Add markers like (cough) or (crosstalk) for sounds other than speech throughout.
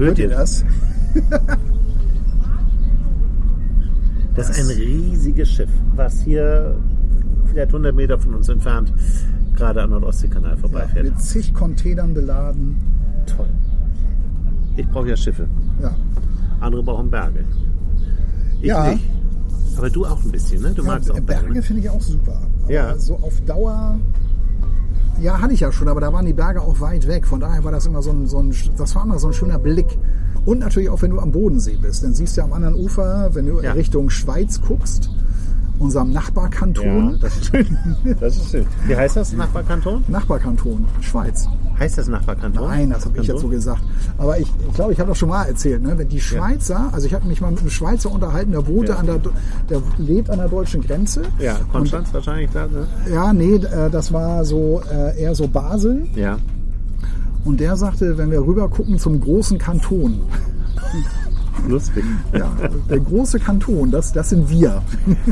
Hört ihr das? Das ist ein riesiges Schiff, was hier vielleicht 100 Meter von uns entfernt gerade am Nordostseekanal vorbeifährt. Mit zig Containern beladen. Toll. Ich brauche ja Schiffe. Ja. Andere brauchen Berge. Ich Ja. nicht. Aber du auch ein bisschen, ne? Du Ja, magst auch Berge. Berge ne? finde ich auch super. Aber Ja. So auf Dauer. Ja, hatte ich ja schon, aber da waren die Berge auch weit weg. Von daher war das immer so ein, so ein, das war immer so ein schöner Blick. Und natürlich auch, wenn du am Bodensee bist. Dann siehst du am anderen Ufer, wenn du Ja. Richtung Schweiz guckst, unserem Ja, Nachbarkanton. das ist schön. Das ist schön. Wie heißt das, Nachbarkanton? Nachbarkanton, Schweiz. Heißt das Nachbarkanton? Nein, das habe ich jetzt so gesagt. Aber ich ich glaube, ich habe das schon mal erzählt. Ne? Wenn die Schweizer, also ich habe mich mal mit einem Schweizer unterhalten, der wohnte Ja. an der, der lebt an der deutschen Grenze. Ja, Konstanz wahrscheinlich da, ne? Ja, nee, äh, das war so äh, eher so Basel. Ja. Und der sagte, wenn wir rüber gucken zum großen Kanton, Lustig. ja, der große Kanton, das, das sind wir.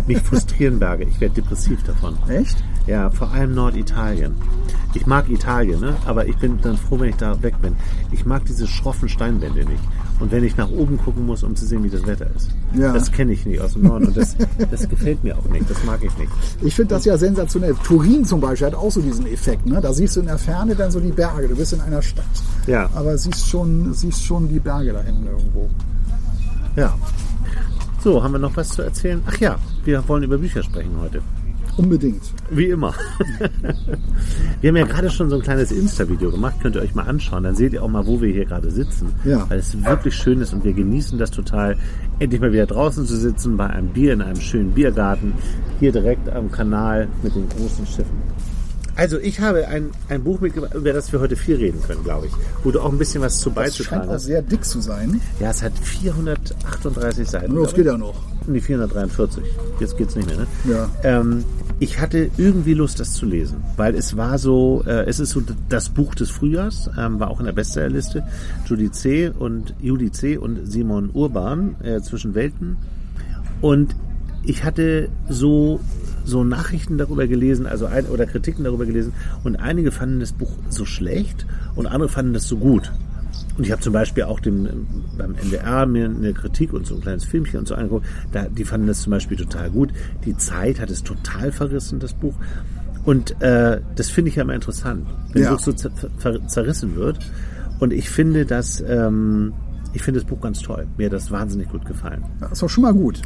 Mich frustrieren Berge. Ich werde depressiv davon. Echt? Ja, vor allem Norditalien. Ich mag Italien, ne? aber ich bin dann froh, wenn ich da weg bin. Ich mag diese schroffen Steinwände nicht. Und wenn ich nach oben gucken muss, um zu sehen, wie das Wetter ist. Ja. Das kenne ich nicht aus dem Norden. Und das, das gefällt mir auch nicht. Das mag ich nicht. Ich finde das ja sensationell. Turin zum Beispiel hat auch so diesen Effekt. Ne? Da siehst du in der Ferne dann so die Berge. Du bist in einer Stadt. Ja. Aber siehst schon, siehst schon die Berge da hinten irgendwo. Ja. So, haben wir noch was zu erzählen? Ach ja, wir wollen über Bücher sprechen heute. Unbedingt. Wie immer. (laughs) wir haben ja gerade schon so ein kleines Insta-Video gemacht, könnt ihr euch mal anschauen. Dann seht ihr auch mal, wo wir hier gerade sitzen. Ja. Weil es wirklich schön ist und wir genießen das total, endlich mal wieder draußen zu sitzen, bei einem Bier in einem schönen Biergarten, hier direkt am Kanal mit den großen Schiffen. Also ich habe ein, ein Buch mitgebracht, über das wir heute viel reden können, glaube ich. Wo du auch ein bisschen was zu Das beizutragen scheint auch hast. sehr dick zu sein. Ja, es hat 438 Seiten. Nur das geht ich. ja noch. Die 443. Jetzt geht's nicht mehr, ne? Ja. Ähm, ich hatte irgendwie Lust, das zu lesen, weil es war so, äh, es ist so das Buch des Frühjahrs, ähm, war auch in der Bestsellerliste. Judy C. und Judy C. und Simon Urban äh, zwischen Welten. Und ich hatte so so Nachrichten darüber gelesen, also ein, oder Kritiken darüber gelesen, und einige fanden das Buch so schlecht und andere fanden das so gut. Und ich habe zum Beispiel auch dem, beim NDR mir eine Kritik und so ein kleines Filmchen und so angeguckt. Da, die fanden das zum Beispiel total gut. Die Zeit hat es total verrissen, das Buch. Und äh, das finde ich ja immer interessant, wenn Ja. ein Buch so zerrissen wird. Und ich finde das, ähm, ich finde das Buch ganz toll. Mir hat das wahnsinnig gut gefallen. Das ist doch schon mal gut.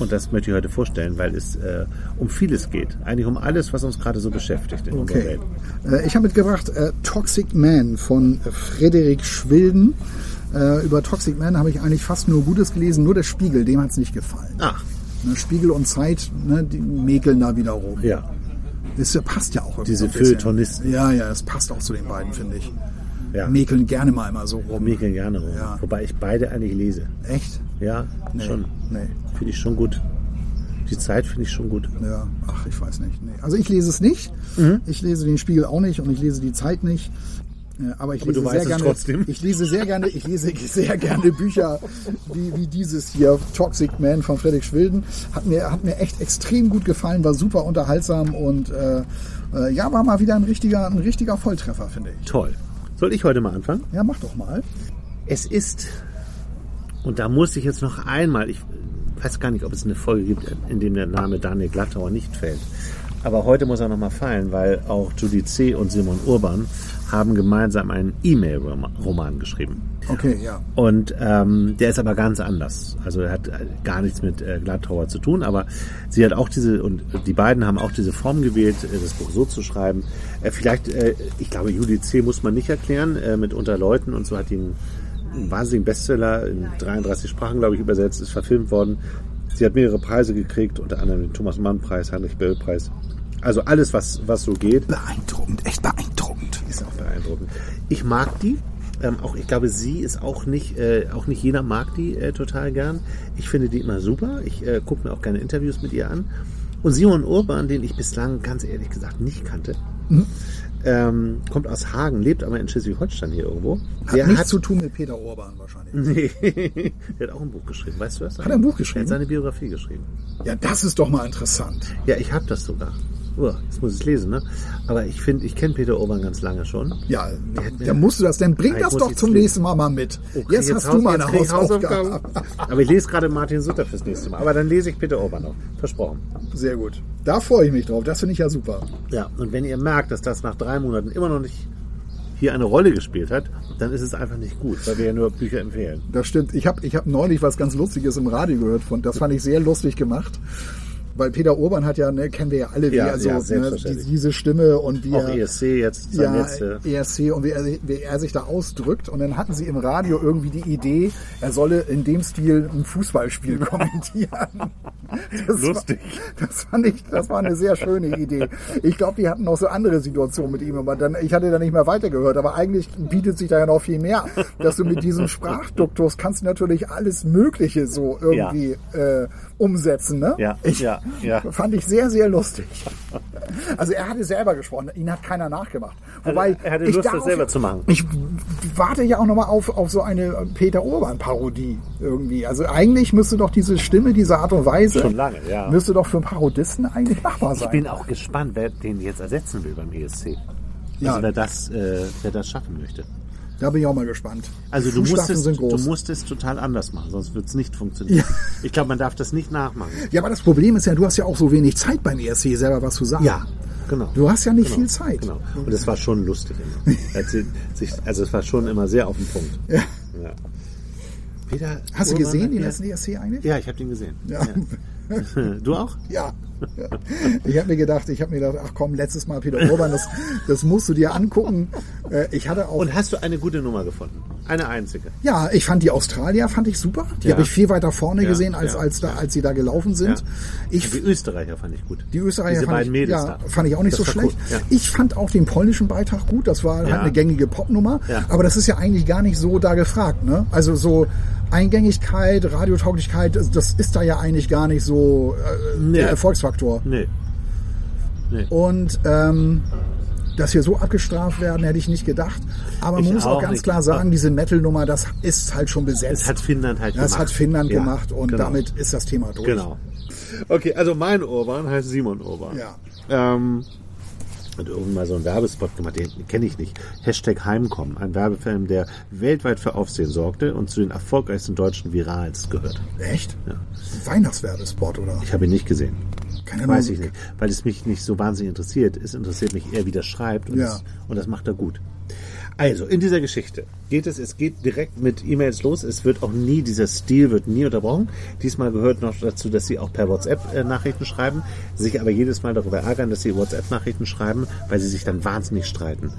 Und das möchte ich heute vorstellen, weil es äh, um vieles geht. Eigentlich um alles, was uns gerade so beschäftigt in unserer Okay. Welt. Äh, Ich habe mitgebracht äh, Toxic Man von äh, Frederik Schwilden. Äh, Über Toxic Man habe ich eigentlich fast nur Gutes gelesen, nur der Spiegel, dem hat es nicht gefallen. Ach, Ne, Spiegel und Zeit, ne, die mäkeln da wieder rum. ja. Das ja- passt ja auch irgendwie Diese. Feuilletonisten. Ja, ja, es passt auch zu den beiden, finde ich. ja. Mäkeln gerne mal immer so rum. Mäkeln gerne rum. Ja. Wobei ich beide eigentlich lese. Echt? Ja, Nee. schon. Nee. Finde ich schon gut. Die Zeit finde ich schon gut. Ja, ach, ich weiß nicht. Nee. Also ich lese es nicht. Mhm. Ich lese den Spiegel auch nicht und ich lese die Zeit nicht. Aber ich Aber lese sehr gerne. trotzdem. Ich lese sehr gerne. Ich lese (laughs) sehr gerne Bücher wie, wie dieses hier Toxic Man von Friedrich Schwilden. Hat mir hat mir echt extrem gut gefallen. War super unterhaltsam und äh, äh, ja war mal wieder ein richtiger ein richtiger Volltreffer finde ich. Toll. Soll ich heute mal anfangen? Ja mach doch mal. Es ist, und da muss ich jetzt noch einmal, ich weiß gar nicht, ob es eine Folge gibt, in dem der Name Daniel Glattauer nicht fällt. Aber heute muss er nochmal fallen, weil auch Judy C. und Simon Urban haben gemeinsam einen E-Mail-Roman geschrieben. Okay ja. Und ähm, der ist aber ganz anders. Also er hat äh, gar nichts mit äh, Glattauer zu tun, aber sie hat auch diese, und die beiden haben auch diese Form gewählt, äh, das Buch so zu schreiben. Äh, vielleicht, äh, ich glaube, Judy C. muss man nicht erklären, äh, mit unter Leuten und so hat ihn einen wahnsinnigen Bestseller in 33 Sprachen, glaube ich, übersetzt, ist verfilmt worden. Sie hat mehrere Preise gekriegt, unter anderem den Thomas Mann Preis, Heinrich Böll Preis. Also alles, was, was so geht. Beeindruckend, echt beeindruckend. Ist auch beeindruckend. beeindruckend. Ich mag die. Ähm, auch ich glaube, sie ist auch nicht, äh, auch nicht jeder mag die äh, total gern. Ich finde die immer super. Ich äh, gucke mir auch gerne Interviews mit ihr an. Und Simon Urban, den ich bislang ganz ehrlich gesagt nicht kannte, Mhm. Ähm, kommt aus Hagen, lebt aber in Schleswig-Holstein hier irgendwo. Hat Der nichts hat, zu tun mit Peter Orban wahrscheinlich. nee, (laughs) der hat auch ein Buch geschrieben. Weißt du was? Hat er ein Buch Er geschrieben? hat seine Biografie geschrieben. Ja, das ist doch mal interessant. Ja, ich habe das sogar. Oh, jetzt muss ich es lesen, ne? Aber ich finde, ich kenne Peter Urban ganz lange schon. Ja, dann musst du das, dann bring das doch jetzt zum lesen. nächsten Mal mal mit. Okay, jetzt, hast Haus- du mal jetzt eine krieg ich Hausaufgabe. Aber ich lese gerade Martin Sutter fürs nächste Mal. Aber dann lese ich Peter Urban noch. Versprochen. Sehr gut. Da freue ich mich drauf. Das finde ich ja super. Ja, und wenn ihr merkt, dass das nach drei Monaten immer noch nicht hier eine Rolle gespielt hat, dann ist es einfach nicht gut, weil wir ja nur Bücher empfehlen. Das stimmt. Ich habe ich hab neulich was ganz Lustiges im Radio gehört von. Das fand ich sehr lustig gemacht. Weil Peter Urban hat ja, ne, kennen wir ja alle, wie Ja, er so, ja, ne, diese Stimme und wie Auch er, ESC jetzt, sein ja, letzte. ESC und wie er, wie er sich da ausdrückt. Und dann hatten sie im Radio irgendwie die Idee, er solle in dem Stil ein Fußballspiel (laughs) kommentieren. Das Lustig. War, das fand ich, das war eine sehr schöne Idee. Ich glaube, die hatten noch so andere Situationen mit ihm, aber dann, ich hatte da nicht mehr weitergehört. Aber eigentlich bietet sich da ja noch viel mehr, dass du mit diesem Sprachduktus kannst du natürlich alles Mögliche so irgendwie äh, umsetzen. Ne? Ja, ich, ja, ja. Fand ich sehr, sehr lustig. (laughs) Also er hatte selber gesprochen, ihn hat keiner nachgemacht. Wobei er hatte ich Lust, das darauf- selber zu machen. Ich warte ja auch nochmal auf, auf so eine Peter Urban-Parodie irgendwie. Also eigentlich müsste doch diese Stimme, diese Art und Weise, Schon lange, ja. müsste doch für Parodisten eigentlich machbar Ich sein. bin auch gespannt, wer den jetzt ersetzen will beim ESC. Ja. Also wer das, äh, wer das schaffen möchte. Da bin ich auch mal gespannt. Also du Fußstapfen musst, es, sind du musst es total anders machen, sonst wird es nicht funktionieren. Ja. Ich glaube, man darf das nicht nachmachen. ja, aber das Problem ist ja, du hast ja auch so wenig Zeit beim ESC selber was zu sagen. Ja, genau. Du hast ja nicht genau, viel Zeit. Genau. Und es war schon lustig immer. (laughs) Er also es war schon immer sehr auf den Punkt. Ja. Ja. Peter Hast du Urban gesehen, den letzten ESC eigentlich? Ja, ich habe den gesehen. Ja. (laughs) Du auch? Ja. (laughs) Ich habe mir gedacht, ich habe mir gedacht, ach komm, letztes Mal Peter Urban, das, das musst du dir angucken. Äh, Ich hatte auch Und hast du eine gute Nummer gefunden? Eine einzige. Ja, ich fand die Australier fand ich super. Die Ja. habe ich viel weiter vorne Ja, gesehen, als, ja, als, da, als sie da gelaufen sind. Ich, Die Österreicher fand ich gut. die Österreicher Diese fand, ich, ja, fand ich auch nicht Das so schlecht. cool. Ich fand auch den polnischen Beitrag gut. Das war halt eine gängige Popnummer. Aber das ist ja eigentlich gar nicht so da gefragt. Ne? Also so Eingängigkeit, Radiotauglichkeit, das- das ist da ja eigentlich gar nicht so äh, Nee. der Erfolgsfaktor. Nee. Und ähm, dass wir so abgestraft werden, hätte ich nicht gedacht. Aber man Ich muss auch auch ganz nicht. klar sagen, diese Metal-Nummer, das ist halt schon besetzt. Das hat Finnland halt Das gemacht. hat Finnland Ja, gemacht und genau. damit ist das Thema durch. Genau. Okay, also mein Urban heißt Simon Urban. Ja. Ähm, hat irgendwann mal so einen Werbespot gemacht, den kenne ich nicht. Hashtag Heimkommen, ein Werbefilm, der weltweit für Aufsehen sorgte und zu den erfolgreichsten deutschen Virals gehört. Echt? Ja. Weihnachtswerbespot, oder? Ich habe ihn nicht gesehen. Keine Weiß ich nicht, weil es mich nicht so wahnsinnig interessiert. Es interessiert mich eher, wie das schreibt und, Ja. das, und das macht er gut. Also, in dieser Geschichte geht es, es geht direkt mit E-Mails los. Es wird auch nie, dieser Stil wird nie unterbrochen. Diesmal gehört noch dazu, dass sie auch per WhatsApp äh, Nachrichten schreiben, sich aber jedes Mal darüber ärgern, dass sie WhatsApp-Nachrichten schreiben, weil sie sich dann wahnsinnig streiten.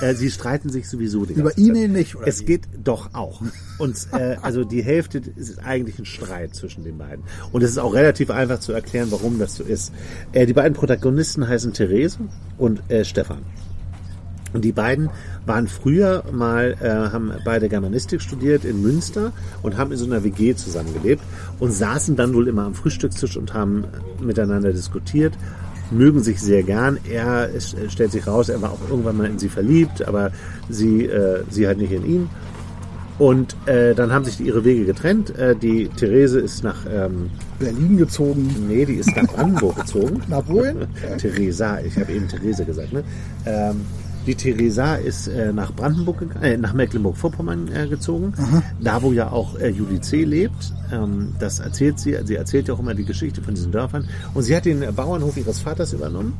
Äh, sie streiten sich sowieso die Über. E-Mail nicht, oder Es wie? geht doch auch. Und äh, also die Hälfte ist eigentlich ein Streit zwischen den beiden. Und es ist auch relativ einfach zu erklären, warum das so ist. Äh, die beiden Protagonisten heißen Therese und äh, Stefan. Und die beiden waren früher mal, äh, haben beide Germanistik studiert in Münster und haben in so einer WG zusammengelebt und saßen dann wohl immer am Frühstückstisch und haben miteinander diskutiert, mögen sich sehr gern. Er es äh, stellt sich raus, er war auch irgendwann mal in sie verliebt, aber sie, äh, sie halt nicht in ihn. Und äh, dann haben sich ihre Wege getrennt. Äh, die Therese ist nach, ähm, Berlin gezogen. nee, die ist nach Brandenburg gezogen. (laughs) Nach wohin? (laughs) Theresa, ich habe eben Therese gesagt. Ne? Ähm, die Theresa ist äh, nach Brandenburg, gegangen, äh, nach Mecklenburg-Vorpommern äh, gezogen, da wo ja auch äh, Julie C. lebt. Ähm, das erzählt sie. Sie erzählt ja auch immer die Geschichte von diesen Dörfern. Und sie hat den äh, Bauernhof ihres Vaters übernommen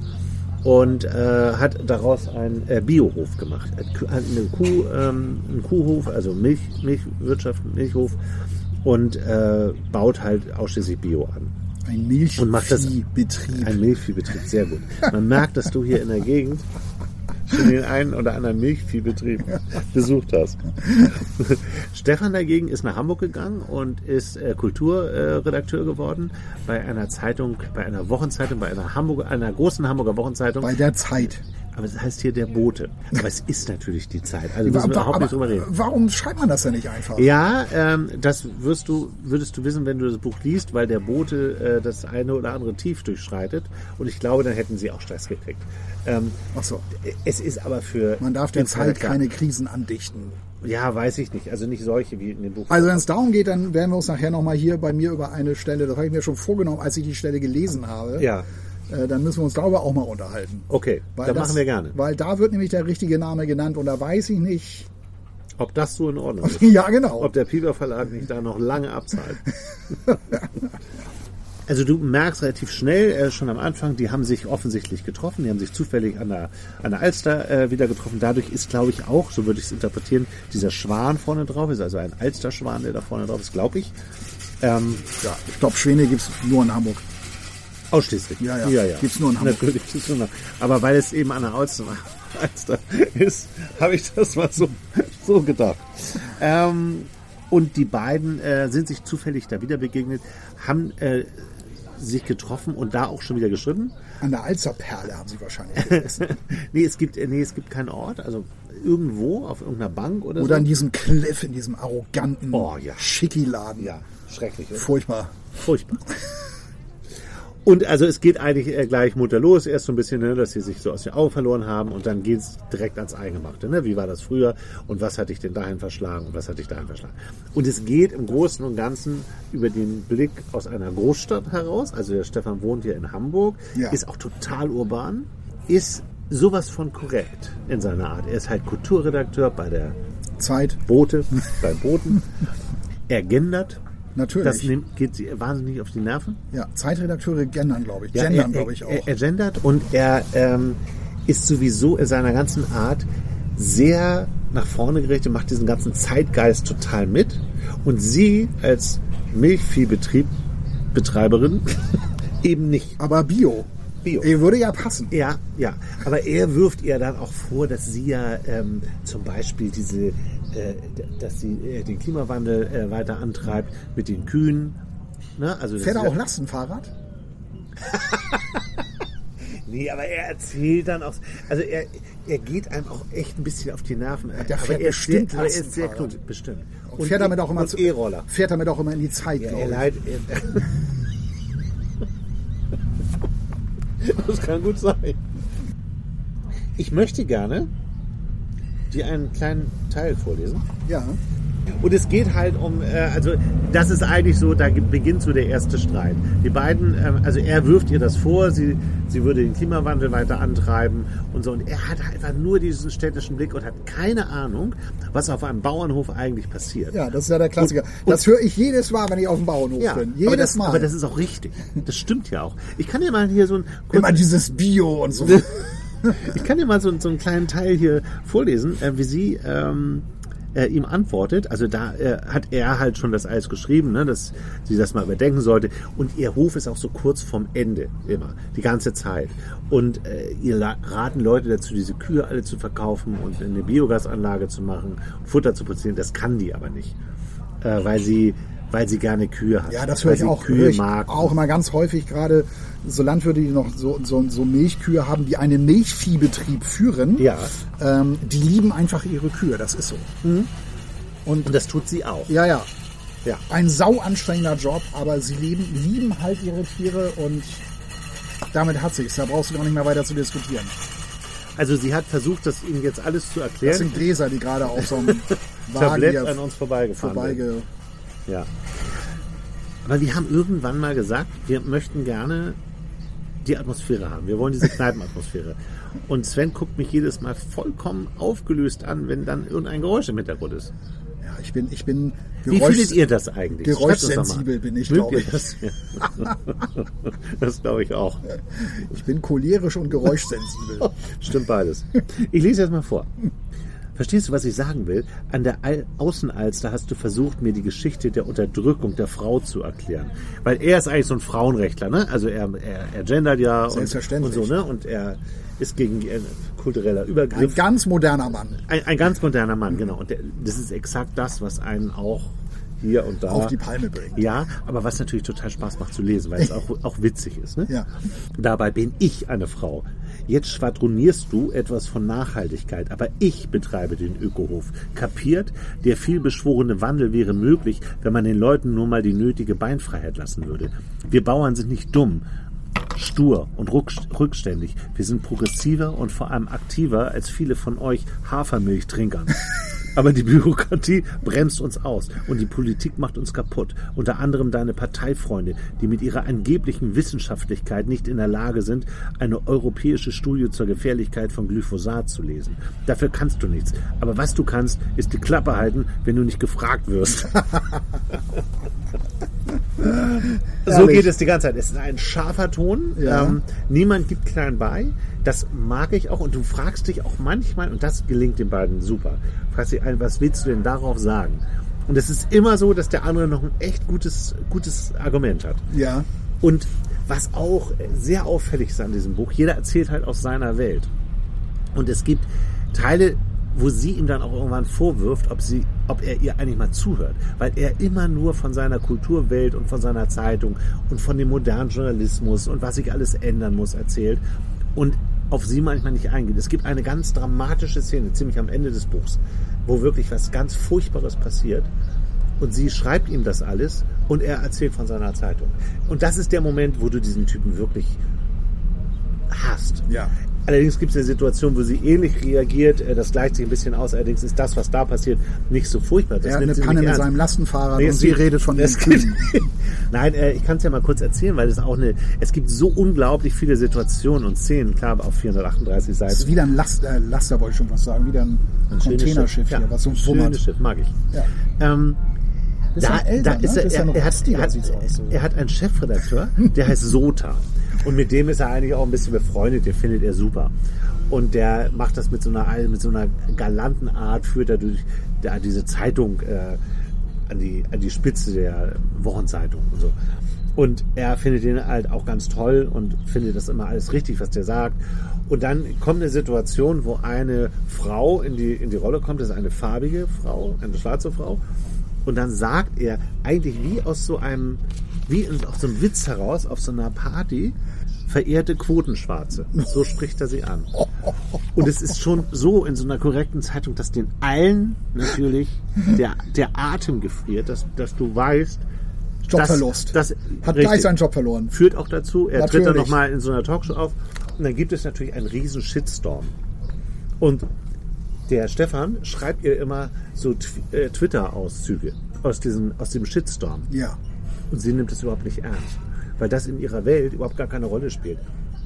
und äh, hat daraus einen äh, Biohof gemacht. Eine Kuh, ähm, einen Kuhhof, also Milch, Milchwirtschaft, Milchhof und äh, baut halt ausschließlich Bio an. Ein Milchviehbetrieb. ein Milchviehbetrieb, sehr gut. Man merkt, dass du hier in der Gegend schon den einen oder anderen Milchviehbetrieb besucht hast. (laughs) Stefan dagegen ist nach Hamburg gegangen und ist äh, Kulturredakteur geworden bei einer Zeitung, bei einer Wochenzeitung, bei einer Hamburger, einer großen Hamburger Wochenzeitung. Bei der Zeit. Aber es heißt hier der Bote. Aber es ist natürlich die Zeit. Also müssen wir überhaupt nicht drüber reden. warum schreibt man das denn nicht einfach? Ja, ähm, das wirst du, würdest du wissen, wenn du das Buch liest, weil der Bote äh, das eine oder andere tief durchschreitet. Und ich glaube, dann hätten sie auch Stress gekriegt. Ähm, Ach so. es ist aber für Man darf der Zeit keine Krisen andichten. Ja, weiß ich nicht. Also nicht solche wie in dem Buch. Also wenn es darum geht, dann werden wir uns nachher nochmal hier bei mir über eine Stelle, das habe ich mir schon vorgenommen, als ich die Stelle gelesen habe. ja, Äh, dann müssen wir uns darüber auch mal unterhalten. okay, Weil das- machen wir gerne. Weil da wird nämlich der richtige Name genannt und da weiß ich nicht. Ob das so in Ordnung (laughs) ist. ja, genau. Ob der Pieper Verlag nicht da noch lange abzahlt. (laughs) Also du merkst relativ schnell, äh, schon am Anfang, die haben sich offensichtlich getroffen, die haben sich zufällig an der, an der Alster äh, wieder getroffen. Dadurch ist, glaube ich, auch, so würde ich es interpretieren, dieser Schwan vorne drauf ist, also ein Alsterschwan, der da vorne drauf ist, glaube ich. Ähm, Ja, ich glaube, Schwäne gibt's nur in Hamburg. Ausschließlich. Ja, ja. Gibt's nur in Hamburg. Natürlich gibt's nur noch. Aber weil es eben an der (laughs) Alster, ist, habe ich das mal so, so gedacht. Ähm, und die beiden äh, sind sich zufällig da wieder begegnet, haben äh, sich getroffen und da auch schon wieder geschrieben. An der Alzerperle haben sie wahrscheinlich (laughs) gegessen. nee, es gibt, nee, es gibt keinen Ort, also irgendwo auf irgendeiner Bank oder, Oder so. in diesem Cliff, in diesem arroganten Oh, ja. Schicki-Laden. ja, schrecklich. Oder? Furchtbar. Furchtbar. Und also es geht eigentlich äh, gleich munter los. Erst so ein bisschen, ne, dass sie sich so aus den Augen verloren haben und dann geht's direkt ans Eingemachte. Ne? Wie war das früher und was hatte ich denn dahin verschlagen und was hatte ich dahin verschlagen. Und es geht im Großen und Ganzen über den Blick aus einer Großstadt heraus. Also der Stefan wohnt hier in Hamburg, Ja. ist auch total urban, ist sowas von korrekt in seiner Art. Er ist halt Kulturredakteur bei der Zeit. Bote, beim Boten. Er gendert. Natürlich. Das nimmt, geht sie wahnsinnig auf die Nerven. Ja, Zeitredakteure gendern, glaube ich. Ja, gendern, er- glaube ich, auch. Er, er gendert und er ähm, ist sowieso in seiner ganzen Art sehr nach vorne gerichtet, macht diesen ganzen Zeitgeist total mit. Und sie als Milchviehbetrieb, Betreiberin, (laughs) eben nicht. Aber Bio. Bio. Er würde ja passen. Ja, ja. Aber er wirft ihr dann auch vor, dass sie ja ähm, zum Beispiel diese, dass sie äh, den Klimawandel äh, weiter antreibt mit den Kühen. Ne? Also Fährt er auch Lastenfahrrad? (laughs) Nee, aber er erzählt dann auch, also er, er geht einem auch echt ein bisschen auf die Nerven. Der aber fährt er ist sehr, bestimmt aber er ist sehr klug, bestimmt. Und fährt damit auch immer und zu- E-Roller. Fährt damit auch immer in die Zeit, Ja, er leid, er, (laughs) das kann gut sein. Ich möchte gerne dir einen kleinen Teil vorlesen. Ja. Und es geht halt um, äh, also das ist eigentlich so, da beginnt so der erste Streit. Die beiden, ähm, also er wirft ihr das vor, sie, sie würde den Klimawandel weiter antreiben und so. Und er hat einfach nur diesen städtischen Blick und hat keine Ahnung, was auf einem Bauernhof eigentlich passiert. Ja, das ist ja der Klassiker. Und- das höre ich jedes Mal, wenn ich auf dem Bauernhof Ja, bin. Jedes aber, das, Mal. aber das ist auch richtig. Das stimmt ja auch. Ich kann dir mal hier so ein immer dieses Bio und so. (laughs) (laughs) Ich kann dir mal so, so einen kleinen Teil hier vorlesen, äh, wie sie ähm, äh, ihm antwortet. Also da äh, hat er halt schon das alles geschrieben, ne, dass sie das mal überdenken sollte. Und ihr Hof ist auch so kurz vorm Ende immer, die ganze Zeit. Und äh, ihr raten Leute dazu, diese Kühe alle zu verkaufen und eine Biogasanlage zu machen, Futter zu produzieren. Das kann die aber nicht, äh, weil sie weil sie gerne Kühe hat. Ja, das höre ich sie auch, Kühe höre ich mag. auch immer ganz häufig, gerade so Landwirte, die noch so, so, so Milchkühe haben, die einen Milchviehbetrieb führen. Ja. Ähm, die lieben einfach ihre Kühe, das ist so. Und Und das tut sie auch. ja, ja, Ja. ein sau anstrengender Job, aber sie lieben, lieben halt ihre Tiere und damit hat sich's. Da brauchst du gar nicht mehr weiter zu diskutieren. Also sie hat versucht, das ihnen jetzt alles zu erklären. Das sind Gläser, die gerade auf so einem (laughs) Tablett an uns vorbeigefahren sind. Ja. Aber wir haben irgendwann mal gesagt, wir möchten gerne die Atmosphäre haben. Wir wollen diese Kneipenatmosphäre. Und Sven guckt mich jedes Mal vollkommen aufgelöst an, wenn dann irgendein Geräusch im Hintergrund ist. Ja, ich bin, ich bin Wie Geräusch- findet ihr das eigentlich? Geräuschsensibel bin ich, Mögt glaub ihr ich. (laughs) Das, das glaube ich auch. Ich bin cholerisch und geräuschsensibel. (laughs) Stimmt beides. Ich lese jetzt mal vor. Verstehst du, was ich sagen will? An der Al Außenalster hast du versucht, mir die Geschichte der Unterdrückung der Frau zu erklären. Weil er ist eigentlich so ein Frauenrechtler, ne? Also er, er, er gendert ja und, und so, ne? Und er ist gegen äh, kultureller Ein Übergriff. ganz moderner Mann. Ein, ein ganz moderner Mann, genau. Und der, das ist exakt das, was einen auch hier und da Auf die Palme bringt. Ja, aber was natürlich total Spaß macht zu lesen, weil es (laughs) auch, auch witzig ist. Ne? Ja. Dabei bin ich eine Frau. Jetzt schwadronierst du etwas von Nachhaltigkeit, aber ich betreibe den Ökohof. Kapiert? Der vielbeschworene Wandel wäre möglich, wenn man den Leuten nur mal die nötige Beinfreiheit lassen würde. Wir Bauern sind nicht dumm, stur und rückständig. Wir sind progressiver und vor allem aktiver als viele von euch Hafermilchtrinkern. (laughs) Aber die Bürokratie bremst uns aus und die Politik macht uns kaputt. Unter anderem deine Parteifreunde, die mit ihrer angeblichen Wissenschaftlichkeit nicht in der Lage sind, eine europäische Studie zur Gefährlichkeit von Glyphosat zu lesen. Dafür kannst du nichts. Aber was du kannst, ist die Klappe halten, wenn du nicht gefragt wirst. (laughs) (laughs) so geht es die ganze Zeit. Es ist ein scharfer Ton. Ja. Ähm, niemand gibt klein bei. Das mag ich auch. Und du fragst dich auch manchmal, und das gelingt den beiden super, fragst dich ein, was willst du denn darauf sagen? Und es ist immer so, dass der andere noch ein echt gutes, gutes Argument hat. Ja. Und was auch sehr auffällig ist an diesem Buch, jeder erzählt halt aus seiner Welt. Und es gibt Teile, wo sie ihm dann auch irgendwann vorwirft, ob, sie, ob er ihr eigentlich mal zuhört. Weil er immer nur von seiner Kulturwelt und von seiner Zeitung und von dem modernen Journalismus und was sich alles ändern muss erzählt und auf sie manchmal nicht eingeht. Es gibt eine ganz dramatische Szene, ziemlich am Ende des Buchs, wo wirklich was ganz Furchtbares passiert. Und sie schreibt ihm das alles und er erzählt von seiner Zeitung. Und das ist der Moment, wo du diesen Typen wirklich hast. Ja. Allerdings gibt es eine Situation, wo sie ähnlich reagiert. Äh, das gleicht sich ein bisschen aus. Allerdings ist das, was da passiert, nicht so furchtbar. Das er hat eine Panne mit ernst. seinem Lastenfahrrad nee, und sie redet von das (laughs) Nein, äh, ich kann es ja mal kurz erzählen, weil es auch eine. Es gibt so unglaublich viele Situationen und Szenen, klar, auf 438 Seiten. Es ist wieder ein Last, äh, Laster, wollte ich schon was sagen, wieder ein, ein Containerschiff hier, ja, was so ein schönes Schiff, mag ich. Ja. Ähm, da, da ist ne? er, er, er, hat, er, hat, er hat einen Chefredakteur, der heißt Sota. Und mit dem ist er eigentlich auch ein bisschen befreundet, den findet er super. Und der macht das mit so einer, mit so einer galanten Art, führt er durch der, diese Zeitung äh, an, die, an die Spitze der Wochenzeitung und so. Und er findet den halt auch ganz toll und findet das immer alles richtig, was der sagt. Und dann kommt eine Situation, wo eine Frau in die, in die Rolle kommt, das ist eine farbige Frau, eine schwarze Frau. Und dann sagt er eigentlich wie aus so einem, wie aus so einem Witz heraus, auf so einer Party, verehrte Quotenschwarze. So spricht er sie an. Und es ist schon so in so einer korrekten Zeitung, dass den allen natürlich der, der Atem gefriert, dass, dass du weißt, Jobverlust. Das, das, Hat richtig, gleich seinen Job verloren. Führt auch dazu, er natürlich. tritt dann nochmal in so einer Talkshow auf und dann gibt es natürlich einen riesen Shitstorm. Und der Stefan schreibt ihr immer so äh, Twitter-Auszüge aus diesem, aus dem Shitstorm. Ja. Und sie nimmt es überhaupt nicht ernst weil das in ihrer Welt überhaupt gar keine Rolle spielt.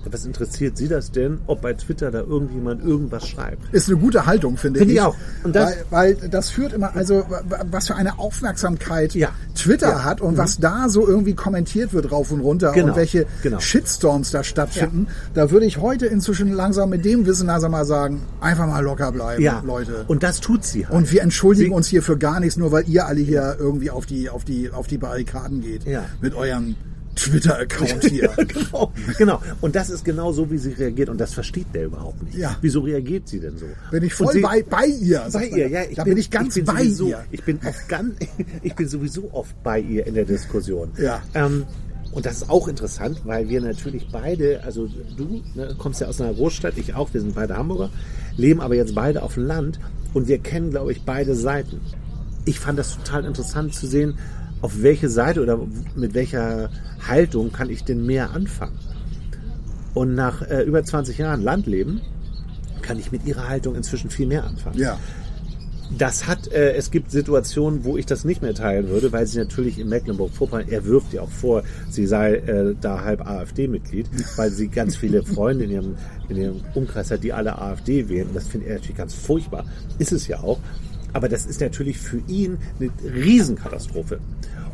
Was interessiert Sie das denn, ob bei Twitter da irgendjemand irgendwas schreibt? Ist eine gute Haltung, finde find ich. ich auch. Und das, weil, weil das führt immer, also was für eine Aufmerksamkeit ja. Twitter ja. hat und mhm. was da so irgendwie kommentiert wird rauf und runter genau. und welche genau. Shitstorms da stattfinden, ja. da würde ich heute inzwischen langsam mit dem Wissen langsam mal sagen, einfach mal locker bleiben. Leute. Und das tut sie halt. Und wir entschuldigen sie uns hier für gar nichts, nur weil ihr alle hier irgendwie auf die, auf die, auf die Barrikaden geht. Mit eurem Twitter-Account hier. (laughs) genau, genau. Und das ist genau so, wie sie reagiert. Und das versteht der überhaupt nicht. Ja. Wieso reagiert sie denn so? Bin ich voll sie, bei, bei ihr. Bei ihr, ja. Ich da bin, bin ich ganz ich bin bei sowieso, ihr. Ich bin, oft (laughs) ganz, ich bin sowieso oft bei ihr in der Diskussion. Ja. Ähm, und das ist auch interessant, weil wir natürlich beide, also du ne, kommst ja aus einer Großstadt, ich auch, wir sind beide Hamburger, leben aber jetzt beide auf dem Land und wir kennen, glaube ich, beide Seiten. Ich fand das total interessant zu sehen, auf welche Seite oder mit welcher Haltung kann ich denn mehr anfangen? Und nach äh, über 20 Jahren Landleben kann ich mit ihrer Haltung inzwischen viel mehr anfangen. Ja. Das hat, äh, es gibt Situationen, wo ich das nicht mehr teilen würde, weil sie natürlich in Mecklenburg-Vorpommern, er wirft ja auch vor, sie sei äh, da halb AfD-Mitglied, weil sie ganz viele (laughs) Freunde in ihrem, in ihrem Umkreis hat, die alle AfD wählen. Und das findet er natürlich ganz furchtbar. Ist es ja auch. Aber das ist natürlich für ihn eine Riesenkatastrophe.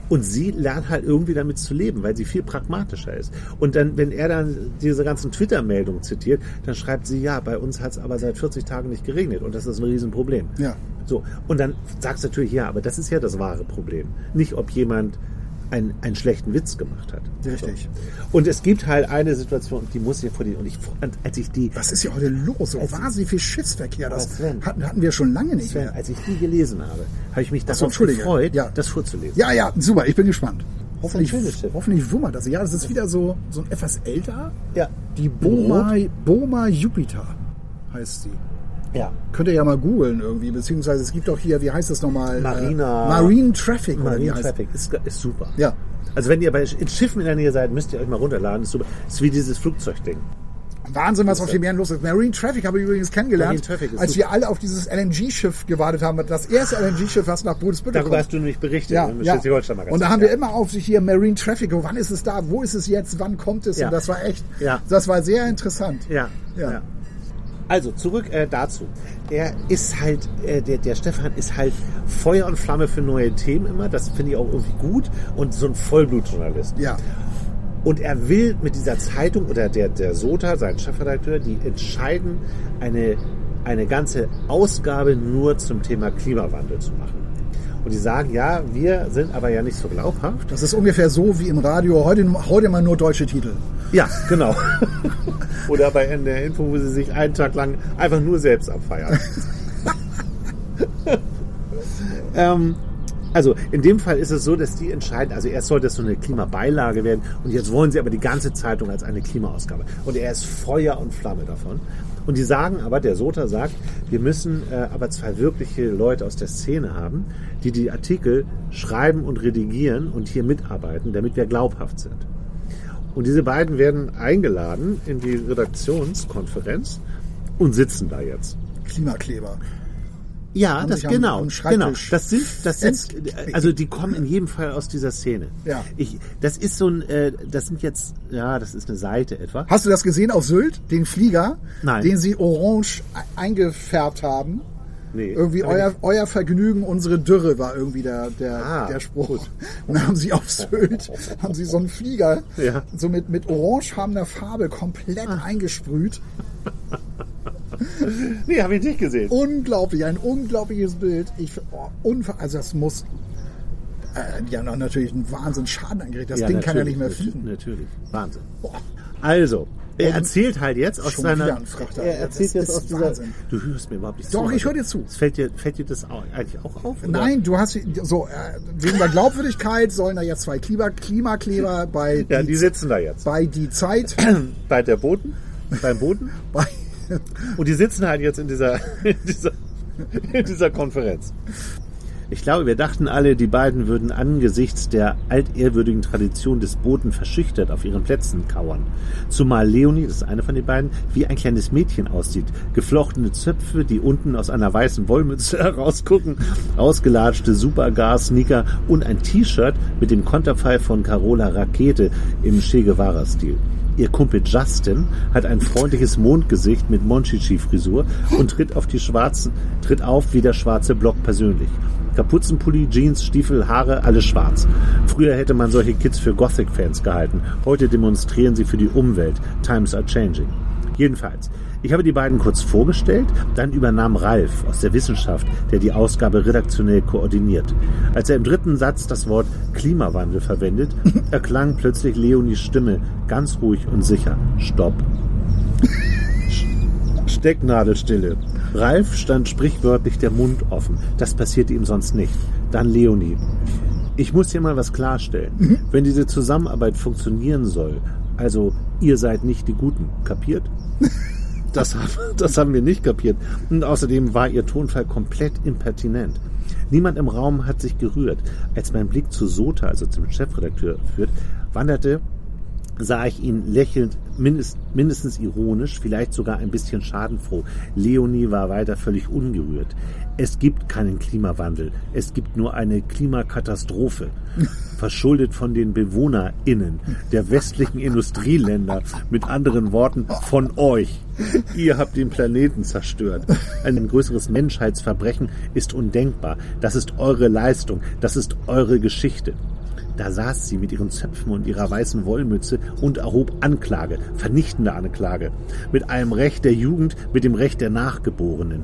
Und sie lernt halt irgendwie damit zu leben, weil sie viel pragmatischer ist. Und dann, wenn er dann diese ganzen Twitter-Meldungen zitiert, dann schreibt sie, ja, bei uns hat es aber seit 40 Tagen nicht geregnet und das ist ein Riesenproblem. Ja. So. Und dann sagst du natürlich, ja, aber das ist ja das wahre Problem. Nicht, ob jemand einen, einen schlechten Witz gemacht hat. Richtig. So. Und es gibt halt eine Situation, die muss ich vor die, und ich, als ich die. Was ist hier heute los? So wahnsinnig viel Schiffsverkehr. Das Sven, hatten, hatten wir schon lange nicht Sven, mehr. Als ich die gelesen habe, habe ich mich darauf so, gefreut, ja. das vorzulesen. Ja, ja, super, ich bin gespannt. Hoffentlich, hoffentlich wummert das. Ja, das ist wieder so, so ein etwas älter. Ja. Die Boma, Boma Jupiter heißt sie. Ja. Könnt ihr ja mal googeln irgendwie, beziehungsweise es gibt doch hier, wie heißt das nochmal? Marina- Äh, Marine Traffic. Marine Traffic ist, ist super. Ja. Also wenn ihr bei in Schiffen in der Nähe seid, müsst ihr euch mal runterladen. Ist super. Ist wie dieses Flugzeugding. Wahnsinn, was auf den Meeren los ist. Marine Traffic habe ich übrigens kennengelernt, als super. wir alle auf dieses LNG-Schiff gewartet haben. Das erste LNG-Schiff, was nach Bodesbüttel Darüber kommt. hast du nämlich berichtet Ja, ja. Und da haben wir Ja. immer auf sich hier Marine Traffic. oh, Wann ist es da? Wo ist es jetzt? Wann kommt es? Ja. Und das war echt, Ja. das war sehr interessant. Ja, Ja. Also zurück äh, dazu. Er ist halt, äh, der, der Stefan ist halt Feuer und Flamme für neue Themen immer. Das finde ich auch irgendwie gut. Und so ein Vollblutjournalist. Ja. Und er will mit dieser Zeitung oder der, der Sota, sein Chefredakteur, die entscheiden, eine, eine ganze Ausgabe nur zum Thema Klimawandel zu machen. Und die sagen, ja, wir sind aber ja nicht so glaubhaft. Das ist ungefähr so wie im Radio. Heute, heute mal nur deutsche Titel. Ja, genau. (laughs) Oder bei NDR Info, wo sie sich einen Tag lang einfach nur selbst abfeiern. (laughs) ähm, also in dem Fall ist es so, dass die entscheiden, also erst sollte es so eine Klimabeilage werden und jetzt wollen sie aber die ganze Zeitung als eine Klimaausgabe. Und er ist Feuer und Flamme davon. Und die sagen aber, der Sota sagt, wir müssen äh, aber zwei wirkliche Leute aus der Szene haben, die die Artikel schreiben und redigieren und hier mitarbeiten, damit wir glaubhaft sind. Und diese beiden werden eingeladen in die Redaktionskonferenz und sitzen da jetzt. Klimakleber. Ja, das am- genau, am Schreibtisch genau. Das sind, das sind, festgeklebt. also die kommen in jedem Fall aus dieser Szene. Ja. Ich, das ist so ein, äh, das sind jetzt, ja, das ist eine Seite etwa. Hast du das gesehen auf Sylt? Den Flieger, Nein. den sie orange eingefärbt haben? Nee. Irgendwie euer, euer Vergnügen, unsere Dürre war irgendwie der, der, Ah, der Spruch. gut. Und dann haben sie auf Sylt, (laughs) haben sie so einen Flieger Ja. so mit, mit orangefarbener Farbe komplett Ah. eingesprüht. (laughs) Nee, habe ich nicht gesehen. Unglaublich, ein unglaubliches Bild. Ich, oh, also das muss, äh, die haben auch natürlich einen Wahnsinn Schaden angerichtet. Das Ja, Ding kann ja nicht mehr fliegen. Natürlich, Wahnsinn. Boah. Also, er erzählt halt jetzt aus seiner. Er erzählt Das jetzt aus dieser. Wahnsinn. Du hörst mir überhaupt nicht zu. Doch, ich höre dir zu. Fällt dir, fällt dir das eigentlich auch auf? oder? Nein, du hast so äh, wegen der Glaubwürdigkeit sollen da jetzt zwei Klima Klimakleber bei (laughs) Ja, die, die sitzen da jetzt. bei die Zeit (clears throat) Bei der Boden, beim Boden. (laughs) bei Und die sitzen halt jetzt in dieser, (laughs) in dieser, in dieser Konferenz. Ich glaube, wir dachten alle, die beiden würden angesichts der altehrwürdigen Tradition des Boten verschüchtert auf ihren Plätzen kauern. Zumal Leonie, das ist eine von den beiden, wie ein kleines Mädchen aussieht. Geflochtene Zöpfe, die unten aus einer weißen Wollmütze (laughs) herausgucken, ausgelatschte Supergar-Sneaker und ein T-Shirt mit dem Konterfei von Carola Rakete im Che Guevara-Stil. Ihr Kumpel Justin hat ein freundliches Mondgesicht mit Monchichi-Frisur und tritt auf die schwarzen, tritt auf wie der schwarze Block persönlich. Kapuzenpulli, Jeans, Stiefel, Haare, alles schwarz. Früher hätte man solche Kids für Gothic-Fans gehalten. Heute demonstrieren sie für die Umwelt. Times are changing. Jedenfalls, ich habe die beiden kurz vorgestellt, dann übernahm Ralf aus der Wissenschaft, der die Ausgabe redaktionell koordiniert. Als er im dritten Satz das Wort Klimawandel verwendet, (laughs) erklang plötzlich Leonies Stimme ganz ruhig und sicher. Stopp. (laughs) Stecknadelstille. Ralf stand sprichwörtlich der Mund offen. Das passierte ihm sonst nicht. Dann Leonie. Ich muss hier mal was klarstellen. Wenn diese Zusammenarbeit funktionieren soll, also ihr seid nicht die Guten, kapiert? (laughs) Das, haben- das haben wir nicht kapiert. Und außerdem war ihr Tonfall komplett impertinent. Niemand im Raum hat sich gerührt. Als mein Blick zu Sota, also zum Chefredakteur, führt, wanderte sah ich ihn lächelnd, mindest, mindestens ironisch, vielleicht sogar ein bisschen schadenfroh. Leonie war weiter völlig ungerührt. Es gibt keinen Klimawandel, es gibt nur eine Klimakatastrophe, (laughs) verschuldet von den BewohnerInnen der westlichen Industrieländer, mit anderen Worten von euch. Ihr habt den Planeten zerstört. Ein größeres Menschheitsverbrechen ist undenkbar. Das ist eure Leistung, das ist eure Geschichte. Da saß sie mit ihren Zöpfen und ihrer weißen Wollmütze und erhob Anklage, vernichtende Anklage, mit einem Recht der Jugend, mit dem Recht der Nachgeborenen.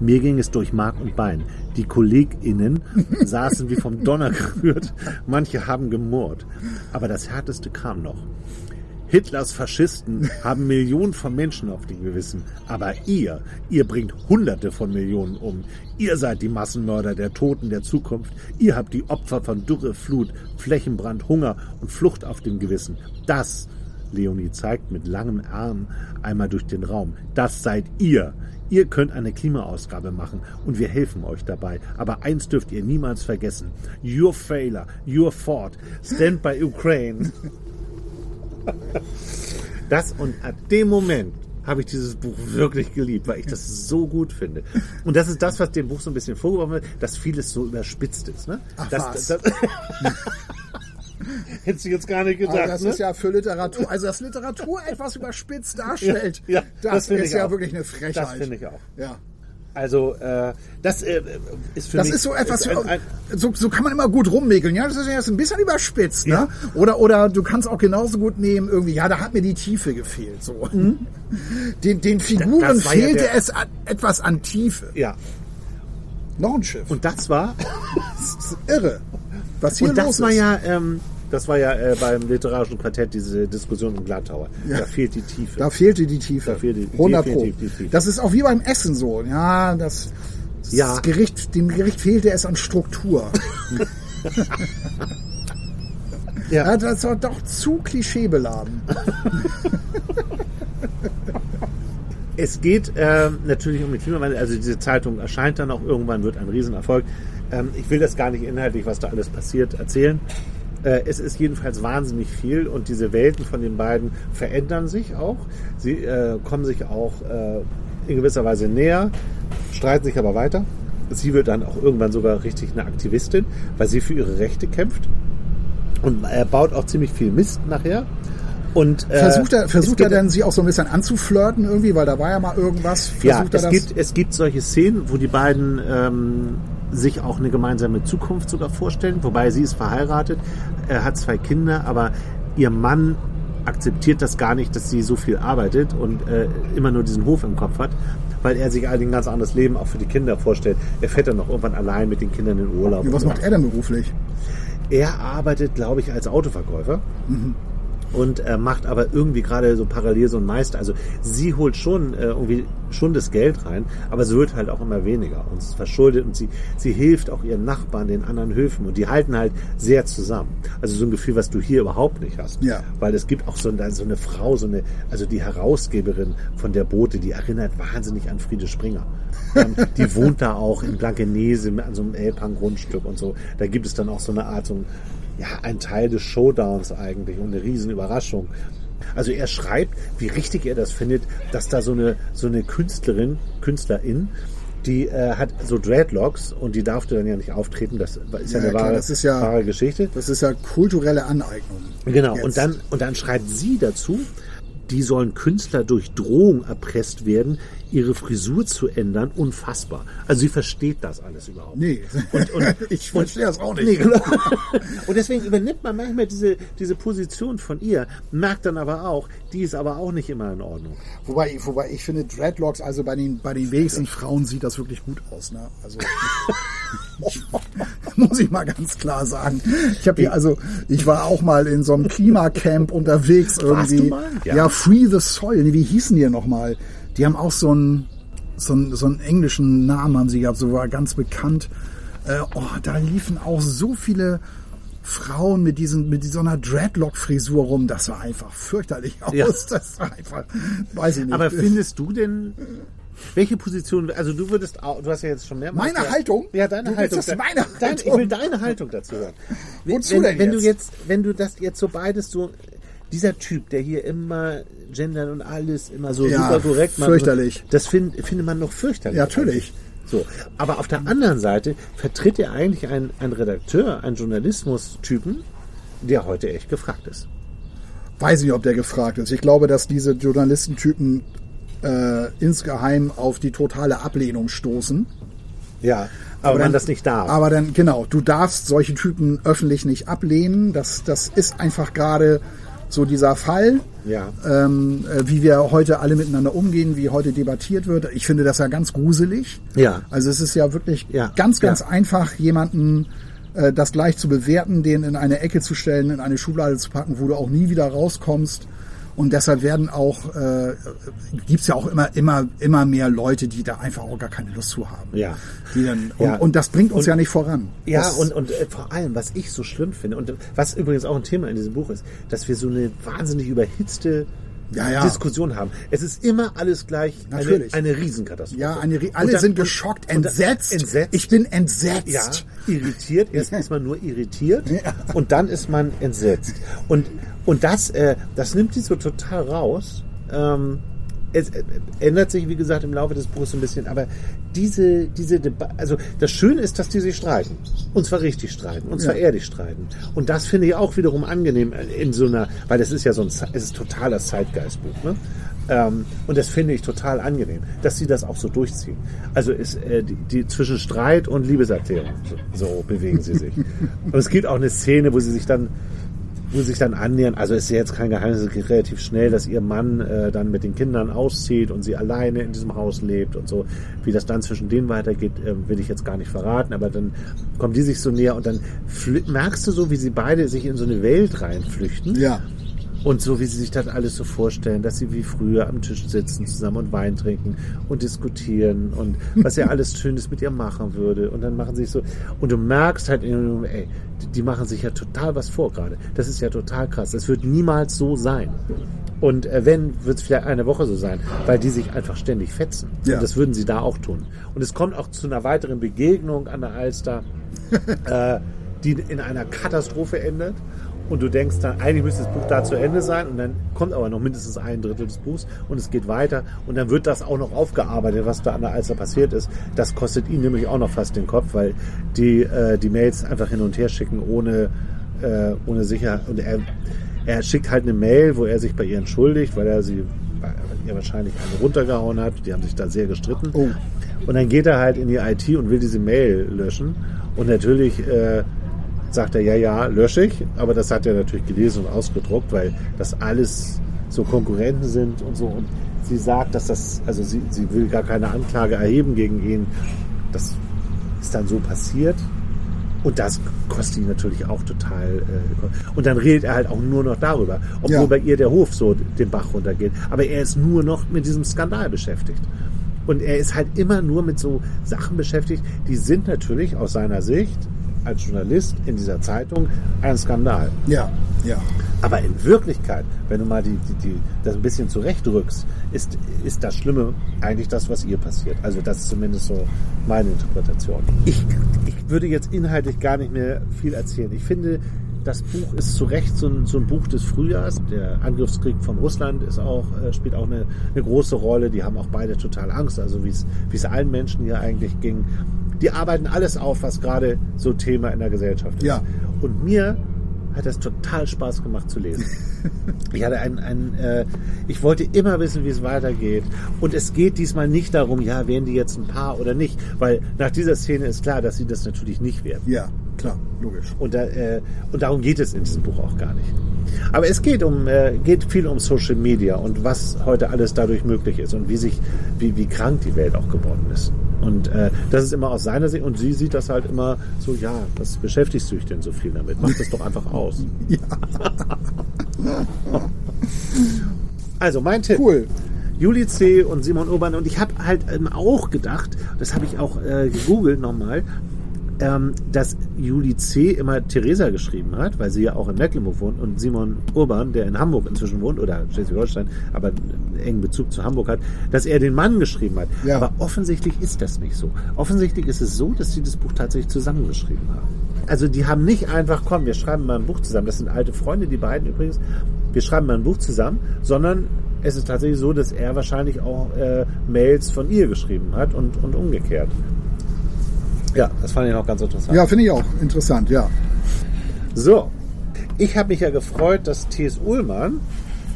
Mir ging es durch Mark und Bein. Die KollegInnen (laughs) saßen wie vom Donner gerührt, manche haben gemurrt. Aber das Härteste kam noch. Hitlers Faschisten haben Millionen von Menschen auf dem Gewissen. Aber ihr, ihr bringt Hunderte von Millionen um. Ihr seid die Massenmörder der Toten der Zukunft. Ihr habt die Opfer von Dürre, Flut, Flächenbrand, Hunger und Flucht auf dem Gewissen. Das, Leonie zeigt mit langem Arm einmal durch den Raum, das seid ihr. Ihr könnt eine Klimaausgabe machen und wir helfen euch dabei. Aber eins dürft ihr niemals vergessen. Your failure, your fault. Stand by Ukraine. (laughs) Das und ab dem Moment habe ich dieses Buch wirklich geliebt, weil ich das so gut finde. Und das ist das, was dem Buch so ein bisschen vorgeworfen wird, dass vieles so überspitzt ist. Ne? Ach, das, was? Das, (laughs) Hättest du jetzt gar nicht gedacht. Aber das ne? ist ja für Literatur, also dass Literatur etwas überspitzt darstellt, Ja, ja, das, das ist ja auch. wirklich eine Frechheit. Das finde ich auch. Ja. Also äh, das äh, ist für Das mich ist so etwas, ein, ein, so, so kann man immer gut rummäkeln. Ja, das ist ja jetzt ein bisschen überspitzt, ne? Oder, oder du kannst auch genauso gut nehmen, irgendwie, ja, da hat mir die Tiefe gefehlt, so. (laughs) Den, den Figuren Das war ja fehlte der- es an, etwas an Tiefe. ja. Noch ein Schiff. Und das war (laughs) das ist irre. Was hier und los das war ist. ja ähm, das war ja äh, beim literarischen Quartett diese Diskussion im Gladtower. Ja. Da fehlt die Tiefe. Da fehlte die Tiefe. Da fehlt die- 100 Pro. die Tiefe. Das ist auch wie beim Essen so. Ja, das, das Ja. Gericht, dem Gericht fehlte es an Struktur. (laughs) Ja. Ja, das war doch zu klischeebeladen. (laughs) Es geht ähm, natürlich um den Klimawandel. Also diese Zeitung erscheint dann auch irgendwann, wird ein Riesenerfolg. Ähm, ich will das gar nicht inhaltlich, was da alles passiert, erzählen. Äh, es ist jedenfalls wahnsinnig viel und diese Welten von den beiden verändern sich auch. Sie äh, kommen sich auch äh, in gewisser Weise näher, streiten sich aber weiter. Sie wird dann auch irgendwann sogar richtig eine Aktivistin, weil sie für ihre Rechte kämpft. Und er baut auch ziemlich viel Mist nachher. Und, äh, Versucht er, versucht er denn, sie auch so ein bisschen anzuflirten irgendwie, weil da war ja mal irgendwas. Versucht Ja, es gibt, es gibt solche Szenen, wo die beiden ähm, sich auch eine gemeinsame Zukunft sogar vorstellen. Wobei sie ist verheiratet, er hat zwei Kinder, aber ihr Mann akzeptiert das gar nicht, dass sie so viel arbeitet und äh, immer nur diesen Hof im Kopf hat, weil er sich ein ganz anderes Leben auch für die Kinder vorstellt. Er fährt dann noch irgendwann allein mit den Kindern in den Urlaub. Was und so. macht er denn beruflich? Er arbeitet, glaube ich, als Autoverkäufer. Und äh, macht aber irgendwie gerade so parallel so ein Meister. Also sie holt schon äh, irgendwie schon das Geld rein, aber es wird halt auch immer weniger und es ist verschuldet und sie, sie hilft auch ihren Nachbarn, den anderen Höfen und die halten halt sehr zusammen. Also so ein Gefühl, was du hier überhaupt nicht hast. Ja. Weil es gibt auch so, eine- so eine Frau, so eine, also die Herausgeberin von der Bote, die erinnert wahnsinnig an Friede Springer. Ähm, die wohnt da auch in Blankenese an so einem Elbhang-Grundstück und so. Da gibt es dann auch so eine Art, so ein, ja, ein Teil des Showdowns eigentlich und eine riesen Überraschung. Also er schreibt, wie richtig er das findet, dass da so eine, so eine Künstlerin, Künstlerin, die äh, hat so Dreadlocks und die darf dann ja nicht auftreten. Das ist ja, Ja, eine klar, wahre, das ist ja- wahre Geschichte. Das ist ja kulturelle Aneignung. Genau, Jetzt. und dann, und dann schreibt sie dazu, die sollen Künstler durch Drohung erpresst werden, ihre Frisur zu ändern. Unfassbar. Also sie versteht das alles überhaupt Nee, Und, und, (laughs) ich verstehe das auch nicht. Nee, genau. (laughs) Und deswegen übernimmt man manchmal diese, diese Position von ihr, merkt dann aber auch, die ist aber auch nicht immer in Ordnung. Wobei, wobei ich finde, Dreadlocks, also bei den, bei den wenigsten Frauen sieht das wirklich gut aus. Ne? Also (laughs) muss ich mal ganz klar sagen. Ich habe hier, also ich war auch mal in so einem Klimacamp unterwegs irgendwie. du mal? Ja. Ja. Free the Soil. Nee, Wie hießen die nochmal? Die haben auch so einen, so einen, so einen englischen Namen haben sie gehabt, so war ganz bekannt. Äh, oh, da liefen auch so viele Frauen mit diesen, mit so einer Dreadlock-Frisur rum. Das sah einfach fürchterlich aus. Ja. (laughs) Das war einfach, weiß ich nicht. Aber findest du denn, welche Position, also du würdest auch, du hast ja jetzt schon mehrmals... Meine gesagt- Haltung? Ja, deine Du Haltung. willst, dass meine Dein, ich Haltung- will deine Haltung dazu hören. Wozu wenn, denn wenn jetzt? du jetzt, wenn du das jetzt so beides so, dieser Typ, der hier immer gendern und alles immer so Ja, super korrekt macht, fürchterlich. das find, findet man noch fürchterlich. Ja, natürlich. So, aber auf der anderen Seite vertritt er eigentlich einen, einen Redakteur, einen Journalismus-Typen, der heute echt gefragt ist. weiß nicht, ob der gefragt ist. Ich glaube, dass diese Journalistentypen äh, insgeheim auf die totale Ablehnung stoßen. Ja, aber, man dann- das nicht darf. Aber dann, genau, du darfst solche Typen öffentlich nicht ablehnen. Das, das ist einfach gerade so dieser Fall. ja. Ähm, äh, wie wir heute alle miteinander umgehen, wie heute debattiert wird. Ich finde das ja ganz gruselig. Ja. Also es ist ja wirklich Ja. ganz, ganz Ja. einfach, jemanden äh, das gleich zu bewerten, den in eine Ecke zu stellen, in eine Schublade zu packen, wo du auch nie wieder rauskommst. Und deshalb werden auch, äh, gibt's ja auch immer, immer, immer mehr Leute, die da einfach auch gar keine Lust zu haben. Ja. Die dann, und, Ja. und das bringt uns Und- ja nicht voran. Ja, das, und, und äh, vor allem, was ich so schlimm finde, und was übrigens auch ein Thema in diesem Buch ist, dass wir so eine wahnsinnig überhitzte Ja, ja. Diskussion haben. Es ist immer alles gleich eine, Natürlich. eine Riesenkatastrophe. ja, eine, alle dann- sind geschockt, entsetzt. entsetzt. Ich bin entsetzt. Ja, irritiert. Erst (laughs) ist man nur irritiert Ja. und dann ist man entsetzt. Und, und das, äh, das nimmt die so total raus. Ähm, es äh, ändert sich, wie gesagt, im Laufe des Buches ein bisschen, aber diese, diese Debatte, also das Schöne ist, dass die sich streiten. Und zwar richtig streiten. Und zwar Ja. ehrlich streiten. Und das finde ich auch wiederum angenehm in so einer, weil das ist ja so ein, es ist totaler Zeitgeistbuch, ne? Ähm, und das finde ich total angenehm, dass sie das auch so durchziehen. Also ist äh, die, die zwischen Streit und Liebeserklärung so, so bewegen sie sich. (laughs) und es gibt auch eine Szene, wo sie sich dann wo sich dann annähern, also ist ja jetzt kein Geheimnis, relativ schnell, dass ihr Mann äh, dann mit den Kindern auszieht und sie alleine in diesem Haus lebt und so. Wie das dann zwischen denen weitergeht, äh, will ich jetzt gar nicht verraten, aber dann kommen die sich so näher und dann merkst du so, wie sie beide sich in so eine Welt reinflüchten. Ja. Und so wie sie sich das alles so vorstellen, dass sie wie früher am Tisch sitzen zusammen und Wein trinken und diskutieren und was er (laughs) alles Schönes mit ihr machen würde. Und dann machen sie sich so. Und du merkst halt, ey, die- machen sich ja total was vor gerade. Das ist ja total krass. Das wird niemals so sein. Und äh, wenn, wird es vielleicht eine Woche so sein, weil die sich einfach ständig fetzen. Ja. Und das würden sie da auch tun. Und es kommt auch zu einer weiteren Begegnung an der Alster, (laughs) äh, die in einer Katastrophe endet. Und du denkst dann, eigentlich müsste das Buch da zu Ende sein und dann kommt aber noch mindestens ein Drittel des Buchs und es geht weiter und dann wird das auch noch aufgearbeitet, was da an der Alster passiert ist. Das kostet ihn nämlich auch noch fast den Kopf, weil die äh, die Mails einfach hin und her schicken ohne, äh, ohne Sicherheit. Und er, er schickt halt eine Mail, wo er sich bei ihr entschuldigt, weil er sie ihr wahrscheinlich eine runtergehauen hat. Die haben sich da sehr gestritten. Oh. Und dann geht er halt in die IT und will diese Mail löschen. Und natürlich äh, sagt er, ja, ja, lösche ich. Aber das hat er natürlich gelesen und ausgedruckt, weil das alles so Konkurrenten sind und so. Und sie sagt, dass das, also sie, sie will gar keine Anklage erheben gegen ihn. Das ist dann so passiert. Und das kostet ihn natürlich auch total. Äh, und dann redet er halt auch nur noch darüber, obwohl Ja. bei ihr der Hof so den Bach runtergeht. Aber er ist nur noch mit diesem Skandal beschäftigt. Und er ist halt immer nur mit so Sachen beschäftigt, die sind natürlich aus seiner Sicht als Journalist in dieser Zeitung ein Skandal. Ja, ja. Aber in Wirklichkeit, wenn du mal die, die, die, das ein bisschen zurechtrückst, ist, ist das Schlimme eigentlich das, was ihr passiert. Also das ist zumindest so meine Interpretation. Ich, ich würde jetzt inhaltlich gar nicht mehr viel erzählen. Ich finde, das Buch ist zu Recht so ein, so ein Buch des Frühjahrs. Der Angriffskrieg von Russland ist auch, äh, spielt auch eine, eine große Rolle. Die haben auch beide total Angst, also wie es wie es allen Menschen hier eigentlich ging. Die arbeiten alles auf, was gerade so Thema in der Gesellschaft ist. Ja. Und mir hat das total Spaß gemacht zu lesen. (laughs) Ich hatte ein, ein äh, ich wollte immer wissen, wie es weitergeht. Und es geht diesmal nicht darum, ja, werden die jetzt ein Paar oder nicht, weil nach dieser Szene ist klar, dass sie das natürlich nicht werden. Ja, klar, logisch. Und, da, äh, und darum geht es in diesem Buch auch gar nicht. Aber es geht um äh, geht viel um Social Media und was heute alles dadurch möglich ist und wie sich wie, wie krank die Welt auch geworden ist. Und äh, das ist immer aus seiner Sicht und sie sieht das halt immer so, ja, was beschäftigst du dich denn so viel damit? Mach das doch einfach aus. (laughs) Also mein Tipp. Cool. Juli C. und Simon Urban. Und ich habe halt ähm, auch gedacht, das habe ich auch äh, gegoogelt nochmal, ähm, dass Juli C. immer Theresa geschrieben hat, weil sie ja auch in Mecklenburg wohnt und Simon Urban, der in Hamburg inzwischen wohnt oder Schleswig-Holstein, aber einen engen Bezug zu Hamburg hat, dass er den Mann geschrieben hat. Ja. Aber offensichtlich ist das nicht so. Offensichtlich ist es so, dass sie das Buch tatsächlich zusammengeschrieben haben. Also die haben nicht einfach, komm, wir schreiben mal ein Buch zusammen. Das sind alte Freunde, die beiden übrigens. Wir schreiben mal ein Buch zusammen, sondern es ist tatsächlich so, dass er wahrscheinlich auch äh, Mails von ihr geschrieben hat und, und umgekehrt. Ja, das fand ich noch ganz interessant. Ja, finde ich auch interessant, ja. So, ich habe mich ja gefreut, dass T.S. Ullmann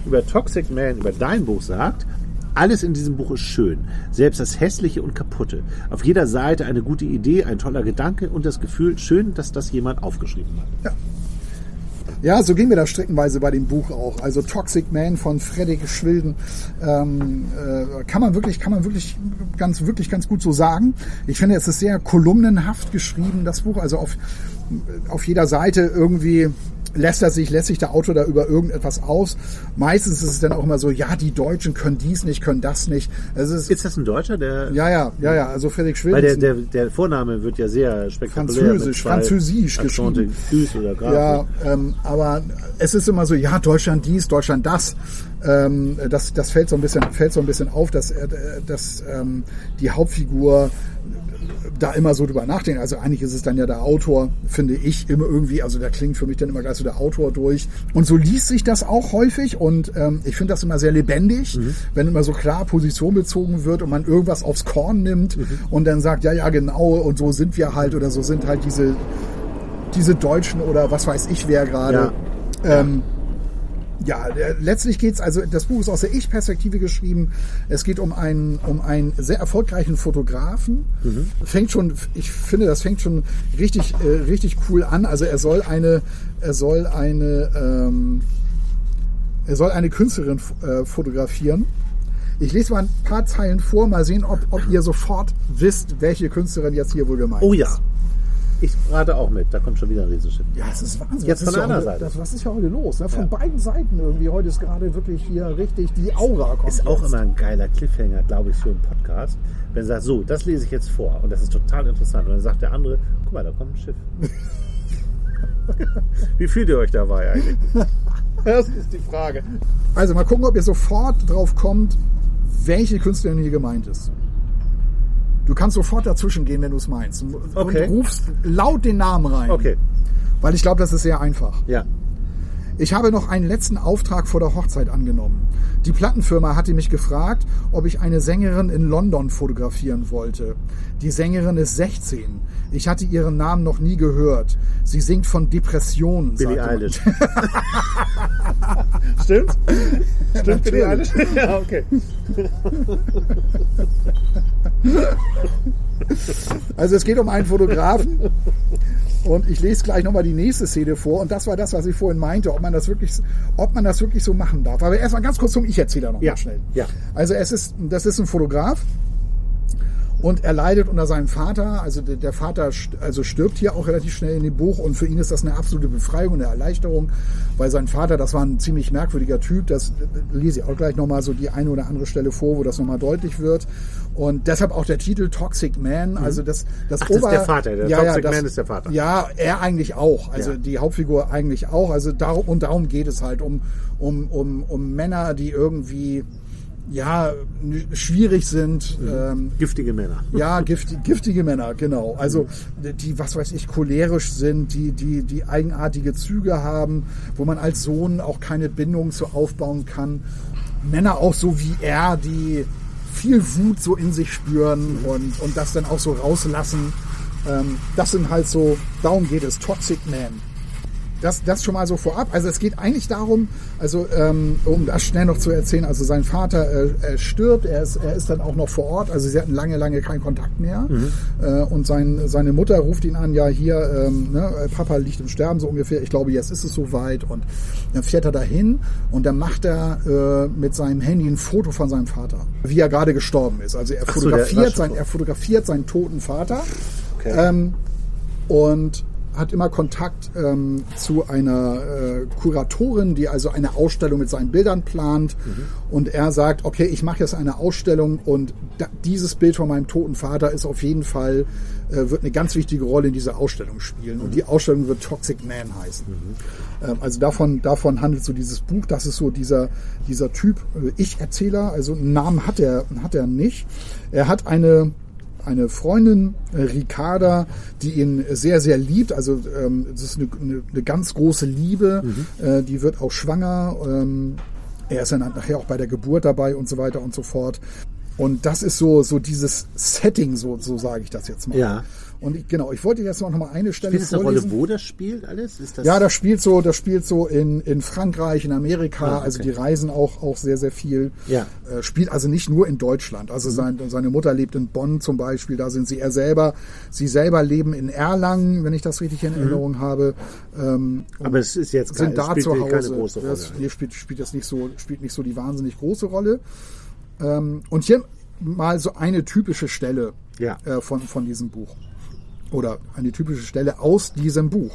über Toxic Man, über dein Buch sagt, alles in diesem Buch ist schön, selbst das Hässliche und Kaputte. Auf jeder Seite eine gute Idee, ein toller Gedanke und das Gefühl, schön, dass das jemand aufgeschrieben hat. Ja, so ging mir das streckenweise bei dem Buch auch. Also Toxic Man von Fredrik Schwilden ähm, äh, kann man wirklich, kann man wirklich ganz, wirklich ganz gut so sagen. Ich finde, es ist sehr kolumnenhaft geschrieben, das Buch. Also auf, auf jeder Seite irgendwie lässt er sich, lässt sich der Autor da über irgendetwas aus. Meistens ist es dann auch immer so, ja, die Deutschen können dies nicht, können das nicht. Also es ist, Ist das ein Deutscher, der. ja, ja, ja, ja, also Friedrich Schwilden. Weil der, der, der Vorname wird ja sehr spektakulär. Französisch, französisch geschrieben. Oder Graf. Ja, ähm, aber es ist immer so, ja, Deutschland dies, Deutschland das. Ähm, das, das fällt so ein bisschen, fällt so ein bisschen auf, dass, äh, dass ähm, die Hauptfigur da immer so drüber nachdenkt. Also eigentlich ist es dann ja der Autor, finde ich, immer irgendwie, also da klingt für mich dann immer gleich so der Autor durch. Und so liest sich das auch häufig und ähm, ich finde das immer sehr lebendig, wenn immer so klar Position bezogen wird und man irgendwas aufs Korn nimmt und dann sagt, ja, ja, genau, und so sind wir halt oder so sind halt diese, diese Deutschen oder was weiß ich wer gerade. Ja. Ähm, ja, der- letztlich geht's also das Buch ist aus der Ich-Perspektive geschrieben. Es geht um einen, um einen sehr erfolgreichen Fotografen. Fängt schon, ich finde, das fängt schon richtig, äh, richtig cool an. Also er soll eine, er soll eine, ähm, er soll eine Künstlerin äh, fotografieren. Ich lese mal ein paar Zeilen vor, mal sehen, ob, ob ihr sofort wisst, welche Künstlerin jetzt hier wohl gemeint Oh ist. Ich rate auch mit. Da kommt schon wieder ein Riesenschiff. Ja, es ist Wahnsinn. Jetzt von der ja anderen Seite. Das, was ist ja heute los? Ne? Von Ja. beiden Seiten irgendwie. Heute ist gerade wirklich hier richtig die Aura kommt. Ist auch jetzt. immer ein geiler Cliffhanger, glaube ich, für einen Podcast. Wenn er sagt, so, das lese ich jetzt vor und das ist total interessant. Und dann sagt der andere, guck mal, da kommt ein Schiff. (laughs) Wie fühlt ihr euch dabei eigentlich? (laughs) Das ist die Frage. Also mal gucken, ob ihr sofort drauf kommt, welche Künstlerin hier gemeint ist. Du kannst sofort dazwischen gehen, wenn du es meinst. Und Okay. rufst laut den Namen rein. Okay, Weil ich glaube, das ist sehr einfach. ja. Ich habe noch einen letzten Auftrag vor der Hochzeit angenommen. Die Plattenfirma hatte mich gefragt, ob ich eine Sängerin in London fotografieren wollte. Die Sängerin ist 16. Ich hatte ihren Namen noch nie gehört. Sie singt von Depressionen. Billie. Eilish. (laughs) Stimmt? Stimmt, Billie Eilish? (laughs) Ja, okay. Also es geht um einen Fotografen und ich lese gleich nochmal die nächste Szene vor und das war das, was ich vorhin meinte, ob man das wirklich, ob man das wirklich so machen darf. Aber erstmal ganz kurz zum Ich-Erzähler noch Ja, mal schnell. ja. Also es ist, das ist ein Fotograf und er leidet unter seinem Vater. Also der, Vater also stirbt hier auch relativ schnell in dem Buch und für ihn ist das eine absolute Befreiung, eine Erleichterung, weil sein Vater, das war ein ziemlich merkwürdiger Typ. Das äh, lese ich auch gleich nochmal so die eine oder andere Stelle vor, wo das nochmal deutlich wird. Und deshalb auch der Titel Toxic Man. Also das, das, Mhm. Ach, das ist der Vater, der Toxic Man ist der Vater. Ja, er eigentlich auch. Also Ja. die Hauptfigur eigentlich auch. Also darum, und darum geht es halt um, um, um, um Männer, die irgendwie ja schwierig sind. Mhm. Ähm, Giftige Männer. (laughs) ja, gifti giftige Männer, genau. Also die, was weiß ich, cholerisch sind, die, die, die eigenartige Züge haben, wo man als Sohn auch keine Bindung zu aufbauen kann. Männer auch so wie er, die viel Wut so in sich spüren und, und das dann auch so rauslassen. Ähm, das sind halt so, darum geht es, Toxic Man. Das, das schon mal so vorab. Also es geht eigentlich darum, also ähm, um das schnell noch zu erzählen, also sein Vater äh, stirbt, er ist, er ist dann auch noch vor Ort, also sie hatten lange, lange keinen Kontakt mehr. Äh, und sein, seine Mutter ruft ihn an, ja hier, ähm, ne, Papa liegt im Sterben so ungefähr, ich glaube jetzt ist es soweit. Und dann fährt er dahin und dann macht er äh, mit seinem Handy ein Foto von seinem Vater, wie er gerade gestorben ist. Also er so, fotografiert, schon sein, er fotografiert seinen toten Vater. Okay. Ähm, und hat immer Kontakt ähm, zu einer äh, Kuratorin, die also eine Ausstellung mit seinen Bildern plant. Und er sagt, okay, ich mache jetzt eine Ausstellung und da, dieses Bild von meinem toten Vater ist auf jeden Fall, äh, wird eine ganz wichtige Rolle in dieser Ausstellung spielen. Und die Ausstellung wird Toxic Man heißen. Ähm, also davon, davon handelt so dieses Buch. Das ist so dieser, dieser Typ äh, Ich-Erzähler. Also einen Namen hat er, hat er nicht. Er hat eine eine Freundin, äh, Ricarda, die ihn sehr, sehr liebt. Also ähm, das ist eine, eine, eine ganz große Liebe. Äh, die wird auch schwanger. Ähm, er ist dann nachher auch bei der Geburt dabei und so weiter und so fort. Und das ist so, so dieses Setting, so, so sage ich das jetzt mal. Ja. Und ich, genau, ich wollte jetzt noch mal eine Stelle Spielt es eine Rolle, vorlesen. wo das spielt alles? Ist das Ja, das spielt so, das spielt so in, in Frankreich, in Amerika. Ah, okay. Also die reisen auch, auch sehr, sehr viel. Ja. Äh, spielt also nicht nur in Deutschland. Also sein, seine Mutter lebt in Bonn zum Beispiel. Da sind sie er selber. Sie selber leben in Erlangen, wenn ich das richtig in Erinnerung habe. Ähm, aber es ist jetzt sind kein, da spielt zu keine Hause. große Rolle. Das, nee, spielt, spielt das nicht so, spielt nicht so die wahnsinnig große Rolle. Ähm, und hier mal so eine typische Stelle Ja. äh, von, von diesem Buch. Oder eine typische Stelle aus diesem Buch.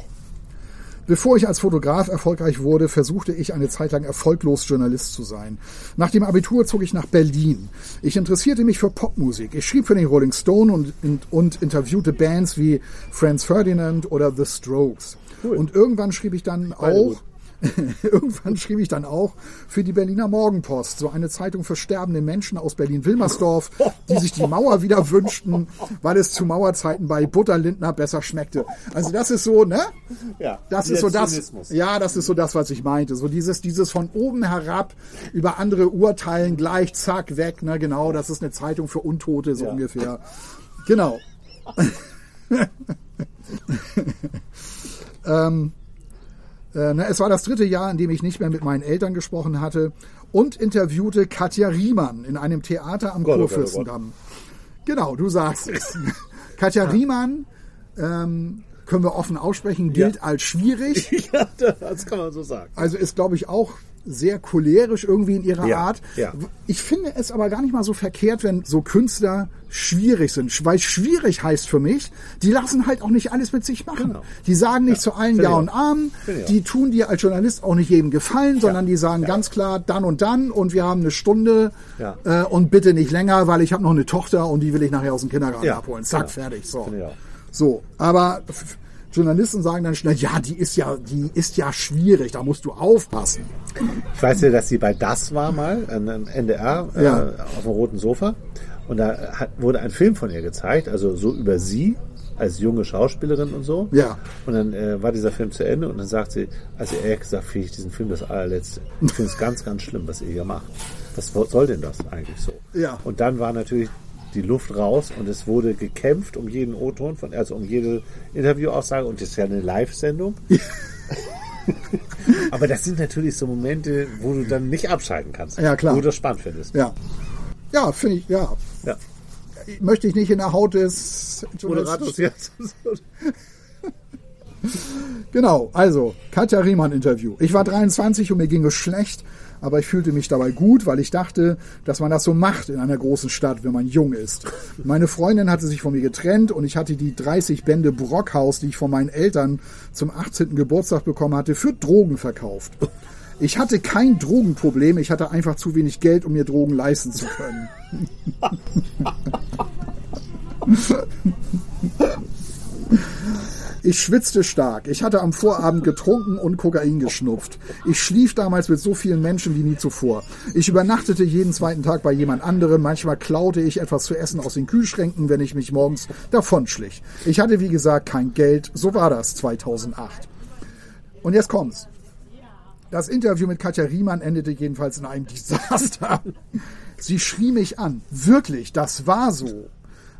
Bevor ich als Fotograf erfolgreich wurde, versuchte ich eine Zeit lang erfolglos Journalist zu sein. Nach dem Abitur zog ich nach Berlin. Ich interessierte mich für Popmusik. Ich schrieb für den Rolling Stone und, und, und interviewte Bands wie Franz Ferdinand oder The Strokes. Cool. Und irgendwann schrieb ich dann auch. (laughs) irgendwann schrieb ich dann auch für die Berliner Morgenpost, so eine Zeitung für sterbende Menschen aus Berlin-Wilmersdorf, die sich die Mauer wieder wünschten, weil es zu Mauerzeiten bei Butterlindner besser schmeckte. Also das ist so, ne? Ja, Das ist so das, Zynismus. ja, das ist so das, was ich meinte. So dieses, dieses von oben herab über andere urteilen, gleich, zack, weg, ne, genau, das ist eine Zeitung für Untote, so Ja. ungefähr. Genau. (laughs) (laughs) ähm, äh, es war das dritte Jahr, in dem ich nicht mehr mit meinen Eltern gesprochen hatte und interviewte Katja Riemann in einem Theater am Gott, oh Gott, oh Kurfürstendamm. Genau, du sagst es. (laughs) Katja Riemann, ähm, können wir offen aussprechen, gilt Ja. als schwierig. (laughs) Ja, das kann man so sagen. Also ist, glaube ich, auch sehr cholerisch irgendwie in ihrer Ja, Art. ja. Ich finde es aber gar nicht mal so verkehrt, wenn so Künstler schwierig sind. Weil schwierig heißt für mich, die lassen halt auch nicht alles mit sich machen. Genau. Die sagen nicht zu allen Ja und. Amen. Die tun dir als Journalist auch nicht jedem gefallen, sondern die sagen ganz klar dann und dann und wir haben eine Stunde Ja. äh, und bitte nicht länger, weil ich habe noch eine Tochter und die will ich nachher aus dem Kindergarten Ja, abholen. Zack, fertig. So. So, aber Journalisten sagen dann schnell, ja, die ist ja, die ist ja schwierig, da musst du aufpassen. Ich weiß ja, dass sie bei Das war mal, an an NDR, Ja. äh, auf dem roten Sofa. Und da hat, wurde ein Film von ihr gezeigt, also so über sie als junge Schauspielerin und so. Ja. Und dann äh, war dieser Film zu Ende und dann sagt sie, also ehrlich gesagt finde ich diesen Film das allerletzte. Ich finde es ganz, ganz schlimm, was ihr hier macht. Was soll denn das eigentlich so? Ja. Und dann war natürlich die Luft raus und es wurde gekämpft um jeden O-Ton, von, also um jede Interviewaussage und das ist ja eine Live-Sendung. (laughs) Aber das sind natürlich so Momente, wo du dann nicht abschalten kannst. Ja, klar. Wo du das spannend findest. Ja. Ja, finde ich, ja. Ja. Möchte ich nicht in der Haut des Moderators jetzt. (laughs) Genau, also Katja Riemann Interview. Ich war 23 und mir ging es schlecht, aber ich fühlte mich dabei gut, weil ich dachte, dass man das so macht in einer großen Stadt, wenn man jung ist. Meine Freundin hatte sich von mir getrennt und ich hatte die 30 Bände Brockhaus, die ich von meinen Eltern zum 18. Geburtstag bekommen hatte, für Drogen verkauft. Ich hatte kein Drogenproblem, ich hatte einfach zu wenig Geld, um mir Drogen leisten zu können. (laughs) Ich schwitzte stark. Ich hatte am Vorabend getrunken und Kokain geschnupft. Ich schlief damals mit so vielen Menschen wie nie zuvor. Ich übernachtete jeden zweiten Tag bei jemand anderem. Manchmal klaute ich etwas zu essen aus den Kühlschränken, wenn ich mich morgens davonschlich. Ich hatte, wie gesagt, kein Geld. So war das 2008. Und jetzt kommt's. Das Interview mit Katja Riemann endete jedenfalls in einem (laughs) Desaster. Sie schrie mich an. Wirklich, das war so.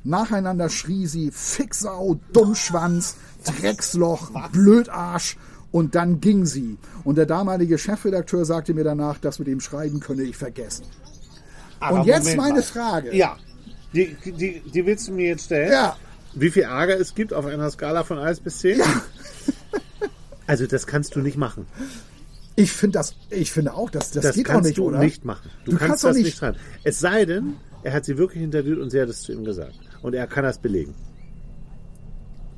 Nacheinander schrie sie Fixau, Dummschwanz, Drecksloch, Blödarsch und dann ging sie. Und der damalige Chefredakteur sagte mir danach, das mit dem Schreiben könne ich vergessen. Aber Und jetzt Moment meine mal. Frage. Ja. Die, die, die willst du mir jetzt stellen? Ja. Wie viel Ärger es gibt auf einer Skala von 1 bis 10? Ja. (laughs) Also das kannst du nicht machen. Ich finde das, ich finde auch, das, das, Das geht auch kannst nicht, du oder? nicht machen. Du, Du kannst, kannst das nicht- nicht schreiben. Es sei denn, er hat sie wirklich interviewt und sie hat es zu ihm gesagt. Und er kann das belegen.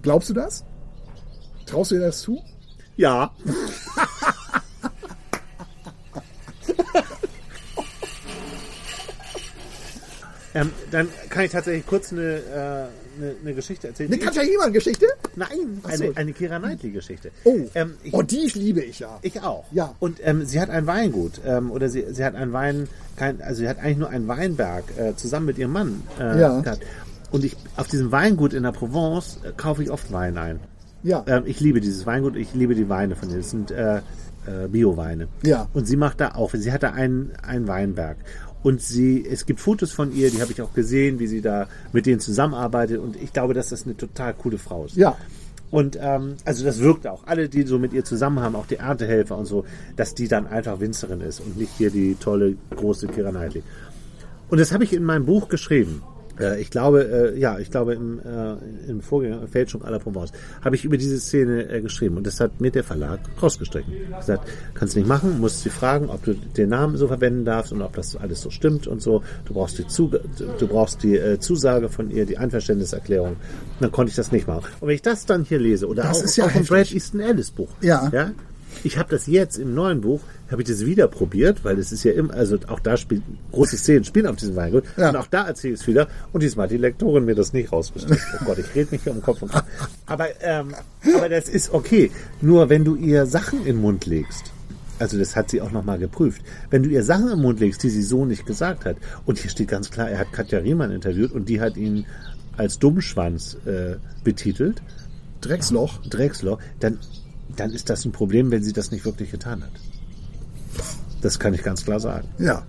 Glaubst du das? Traust du dir das zu? Ja. (laughs) ähm, dann kann ich tatsächlich kurz eine, äh, eine, eine Geschichte erzählen. Eine Katja Riemann-Geschichte? ich, nein, so. eine, eine Kira Knightley-Geschichte. Oh, Ähm, ich, oh, die liebe ich ja. ich auch. Ja. Und ähm, sie hat ein Weingut ähm, oder sie, sie hat ein Wein, kein, also sie hat eigentlich nur einen Weinberg äh, zusammen mit ihrem Mann äh, Ja. gehabt. Und ich auf diesem Weingut in der Provence äh, kaufe ich oft Wein ein. Ja. Ähm, ich liebe dieses Weingut, ich liebe die Weine von ihr. Das sind äh, äh, Bio-Weine. Ja. Und sie macht da auch, sie hat da einen, einen Weinberg. Und sie, es gibt Fotos von ihr, die habe ich auch gesehen, wie sie da mit denen zusammenarbeitet. Und ich glaube, dass das eine total coole Frau ist. Ja. Und ähm, also das wirkt auch. Alle, die so mit ihr zusammen haben, auch die Erntehelfer und so, dass die dann einfach Winzerin ist und nicht hier die tolle große Kira Knightley. Und das habe ich in meinem Buch geschrieben. Äh, ich glaube, äh, ja, ich glaube, im, äh, im Vorgänger Fälschung aller Provence habe ich über diese Szene äh, geschrieben und das hat mir der Verlag rausgestrichen. Gesagt, kannst nicht machen, musst sie fragen, ob du den Namen so verwenden darfst und ob das alles so stimmt und so. Du brauchst die, Zu du brauchst die äh, Zusage von ihr, die Einverständniserklärung. Dann konnte ich das nicht machen. Und wenn ich das dann hier lese oder Das auch, ist ja auch ein heftig. Brad Easton Ellis Buch, Ja. ja, ich habe das jetzt im neuen Buch, habe ich das wieder probiert, weil es ist ja immer, also auch da spielt große Szenen spielen auf diesem Weingut. Ja. Und auch da erzähle ich es wieder. Und diesmal hat die Lektorin mir das nicht rausgestellt. (laughs) Oh Gott, ich rede mich hier um Kopf und Kragen. Aber, ähm, aber das ist okay. Nur wenn du ihr Sachen in den Mund legst, also das hat sie auch nochmal geprüft, wenn du ihr Sachen im Mund legst, die sie so nicht gesagt hat, und hier steht ganz klar, er hat Katja Riemann interviewt und die hat ihn als Dummschwanz äh, betitelt, Drecksloch. Drechsler, dann, dann ist das ein Problem, wenn sie das nicht wirklich getan hat. Das kann ich ganz klar sagen. Ja.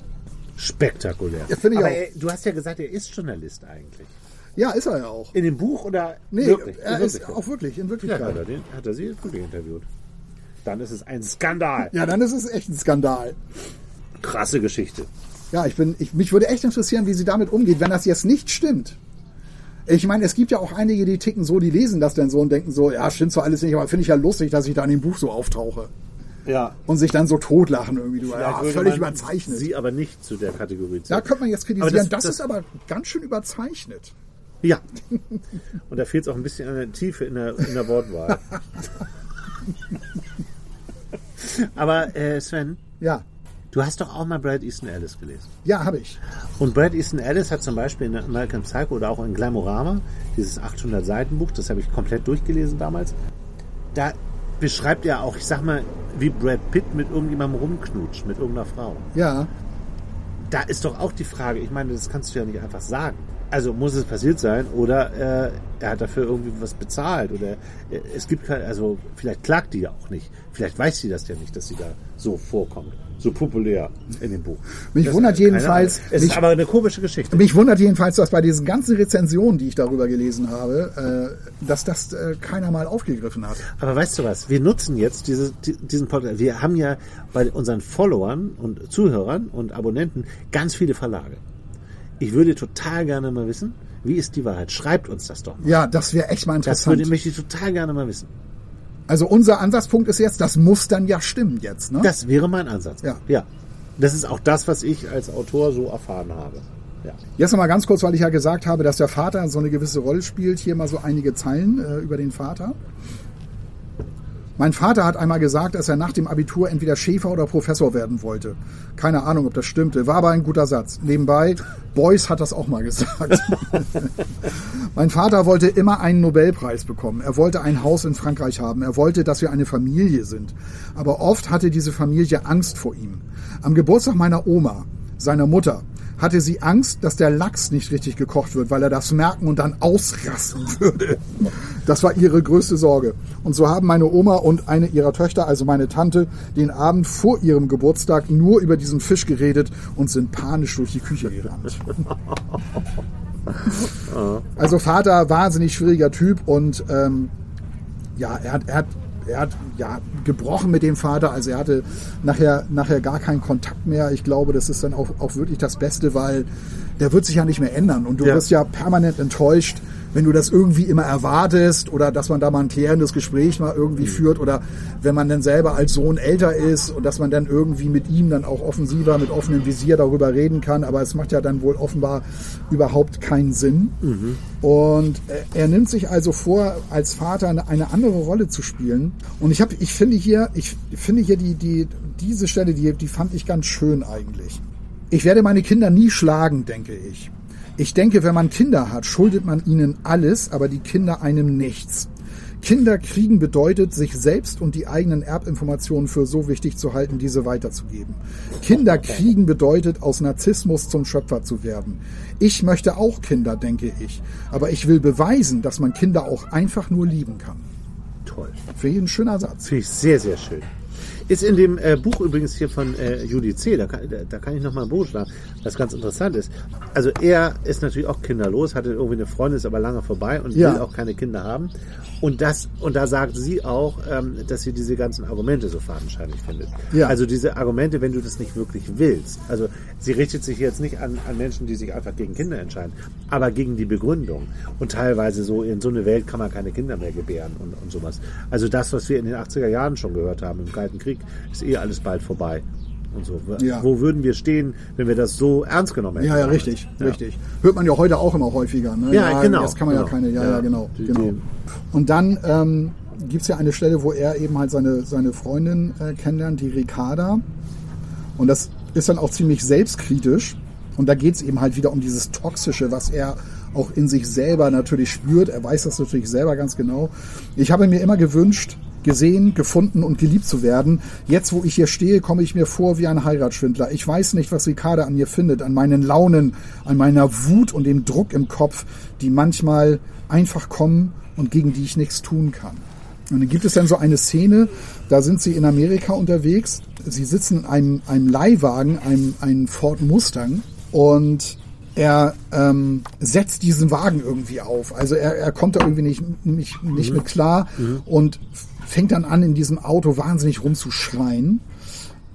Spektakulär. Ja, ich Aber auch. Er, du hast ja gesagt, er ist Journalist eigentlich. Ja, ist er ja auch. In dem Buch oder Nee, wirklich? er ist auch wirklich, in Ja, Wirklichkeit. hat er, den, hat er sie wirklich interviewt. Dann ist es ein Skandal. Ja, dann ist es echt ein Skandal. Krasse Geschichte. Ja, ich bin, ich, mich würde echt interessieren, wie sie damit umgeht, wenn das jetzt nicht stimmt. Ich meine, es gibt ja auch einige, die ticken so, die lesen das dann so und denken so, ja, stimmt zwar alles nicht, aber finde ich ja lustig, dass ich da in dem Buch so auftauche. Ja. Und sich dann so totlachen irgendwie. Du, ja, völlig überzeichnet. Sie aber nicht zu der Kategorie Da zählen. könnte man jetzt kritisieren. Aber das, das- ist aber ganz schön überzeichnet. Ja. (laughs) Und da fehlt es auch ein bisschen an der Tiefe in der, in der Wortwahl. (laughs) aber äh, Sven, Ja, du hast doch auch mal Brad Easton Ellis gelesen. ja, habe ich. Und Brad Easton Ellis hat zum Beispiel in American Psycho oder auch in Glamorama, dieses 800 Seiten Buch, das habe ich komplett durchgelesen damals, da beschreibt er auch, ich sag mal, wie Brad Pitt mit irgendjemandem rumknutscht, mit irgendeiner Frau. Ja, Da ist doch auch die Frage, ich meine, das kannst du ja nicht einfach sagen. Also muss es passiert sein oder äh, er hat dafür irgendwie was bezahlt oder äh, es gibt kein, also vielleicht klagt die ja auch nicht. Vielleicht weiß sie das ja nicht, dass sie da so vorkommt, so populär in dem Buch. Mich Das- wundert jedenfalls-. Es mich- ist aber eine komische Geschichte. Mich wundert jedenfalls, dass bei diesen ganzen Rezensionen, die ich darüber gelesen habe, äh, dass das äh, keiner mal aufgegriffen hat. Aber weißt du was? Wir nutzen jetzt diese, die- diesen Podcast. Wir haben ja bei unseren Followern und Zuhörern und Abonnenten ganz viele Verlage. Ich würde total gerne mal wissen, wie ist die Wahrheit? Schreibt uns das doch mal. Ja, das wäre echt mal Das würde interessant. möchte ich total gerne mal wissen. Also unser Ansatzpunkt ist jetzt, das muss dann ja stimmen jetzt. Ne? Das wäre mein Ansatz. Ja. ja. Das ist auch das, was ich als Autor so erfahren habe. Ja. Jetzt noch mal ganz kurz, weil ich ja gesagt habe, dass der Vater so eine gewisse Rolle spielt. Hier mal so einige Zeilen äh, über den Vater. Mein Vater hat einmal gesagt, dass er nach dem Abitur entweder Schäfer oder Professor werden wollte. Keine Ahnung, ob das stimmte. War aber ein guter Satz. Nebenbei, Beuys hat das auch mal gesagt. (laughs) mein Vater wollte immer einen Nobelpreis bekommen. Er wollte ein Haus in Frankreich haben. Er wollte, dass wir eine Familie sind. Aber oft hatte diese Familie Angst vor ihm. Am Geburtstag meiner Oma, seiner Mutter, hatte sie Angst, dass der Lachs nicht richtig gekocht wird, weil er das merken und dann ausrasten (laughs) würde. Das war ihre größte Sorge. Und so haben meine Oma und eine ihrer Töchter, also meine Tante, den Abend vor ihrem Geburtstag nur über diesen Fisch geredet und sind panisch durch die Küche gerannt. (laughs) Also Vater, wahnsinnig schwieriger Typ und ähm, ja, er hat, er hat, er hat ja gebrochen mit dem Vater. Also er hatte nachher, nachher gar keinen Kontakt mehr. Ich glaube, das ist dann auch, auch wirklich das Beste, weil der wird sich ja nicht mehr ändern und du Ja. wirst ja permanent enttäuscht, wenn du das irgendwie immer erwartest oder dass man da mal ein klärendes Gespräch mal irgendwie führt oder wenn man dann selber als Sohn älter ist und dass man dann irgendwie mit ihm dann auch offensiver, mit offenem Visier darüber reden kann. Aber es macht ja dann wohl offenbar überhaupt keinen Sinn. Und äh, er nimmt sich also vor, als Vater eine, eine andere Rolle zu spielen. Und ich habe, ich finde hier, ich finde hier die, die, diese Stelle, die, die fand ich ganz schön eigentlich. Ich werde meine Kinder nie schlagen, denke ich. Ich denke, wenn man Kinder hat, schuldet man ihnen alles, aber die Kinder einem nichts. Kinder kriegen bedeutet, sich selbst und die eigenen Erbinformationen für so wichtig zu halten, diese weiterzugeben. Kinder kriegen bedeutet, aus Narzissmus zum Schöpfer zu werden. Ich möchte auch Kinder, denke ich. Aber ich will beweisen, dass man Kinder auch einfach nur lieben kann. Toll. Für jeden schöner Satz. Finde ich sehr, sehr schön. Ist in dem äh, Buch übrigens hier von äh, Judy C., da kann, da, da kann ich noch mal ein Buch schlagen, was ganz interessant ist. Also er ist natürlich auch kinderlos, hatte irgendwie eine Freundin, ist aber lange vorbei und Ja. will auch keine Kinder haben. Und das, und da sagt sie auch, ähm, dass sie diese ganzen Argumente so fadenscheinig findet. Ja. Also diese Argumente, wenn du das nicht wirklich willst. Also sie richtet sich jetzt nicht an, an Menschen, die sich einfach gegen Kinder entscheiden, aber gegen die Begründung. Und teilweise so, in so eine Welt kann man keine Kinder mehr gebären und, und sowas. Also das, was wir in den 80er Jahren schon gehört haben, im Kalten Krieg, ist eh alles bald vorbei. Und so. Ja. Wo würden wir stehen, wenn wir das so ernst genommen hätten? Ja, ja, richtig, Ja. richtig. Hört man ja heute auch immer häufiger. Ne? Ja, genau, Jetzt kann man genau. ja keine, ja, ja, Ja. genau. Genau. Und dann ähm, gibt es ja eine Stelle, wo er eben halt seine, seine Freundin äh, kennenlernt, die Ricarda. Und das ist dann auch ziemlich selbstkritisch. Und da geht es eben halt wieder um dieses Toxische, was er auch in sich selber natürlich spürt. Er weiß das natürlich selber ganz genau. Ich habe mir immer gewünscht, gesehen, gefunden und geliebt zu werden. Jetzt, wo ich hier stehe, komme ich mir vor wie ein Heiratsschwindler. Ich weiß nicht, was Ricarda an mir findet, an meinen Launen, an meiner Wut und dem Druck im Kopf, die manchmal einfach kommen und gegen die ich nichts tun kann. Und dann gibt es dann so eine Szene, da sind sie in Amerika unterwegs. Sie sitzen in einem, einem Leihwagen, einem, einem Ford Mustang und er ähm, setzt diesen Wagen irgendwie auf. Also er, er kommt da irgendwie nicht, nicht, nicht mit klar und fängt dann an, in diesem Auto wahnsinnig rumzuschreien.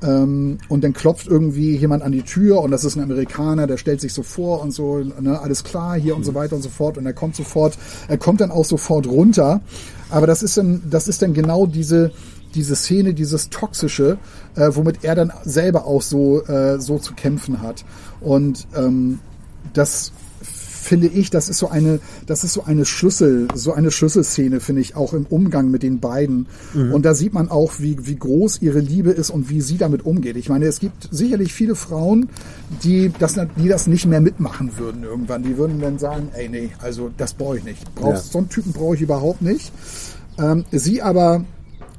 Ähm, und dann klopft irgendwie jemand an die Tür und das ist ein Amerikaner, der stellt sich so vor und so, ne, alles klar hier und so weiter und so fort und er kommt sofort, er kommt dann auch sofort runter. Aber das ist dann, das ist dann genau diese, diese Szene, dieses Toxische, äh, womit er dann selber auch so, äh, so zu kämpfen hat. Und ähm, das finde ich, das ist so eine, das ist so eine Schlüssel, so eine Schlüsselszene, finde ich, auch im Umgang mit den beiden. Und da sieht man auch, wie, wie groß ihre Liebe ist und wie sie damit umgeht. Ich meine, es gibt sicherlich viele Frauen, die das, die das nicht mehr mitmachen würden irgendwann. Die würden dann sagen, ey, nee, also das brauche ich nicht. Brauchst, Ja. So einen Typen brauche ich überhaupt nicht. Ähm, sie aber,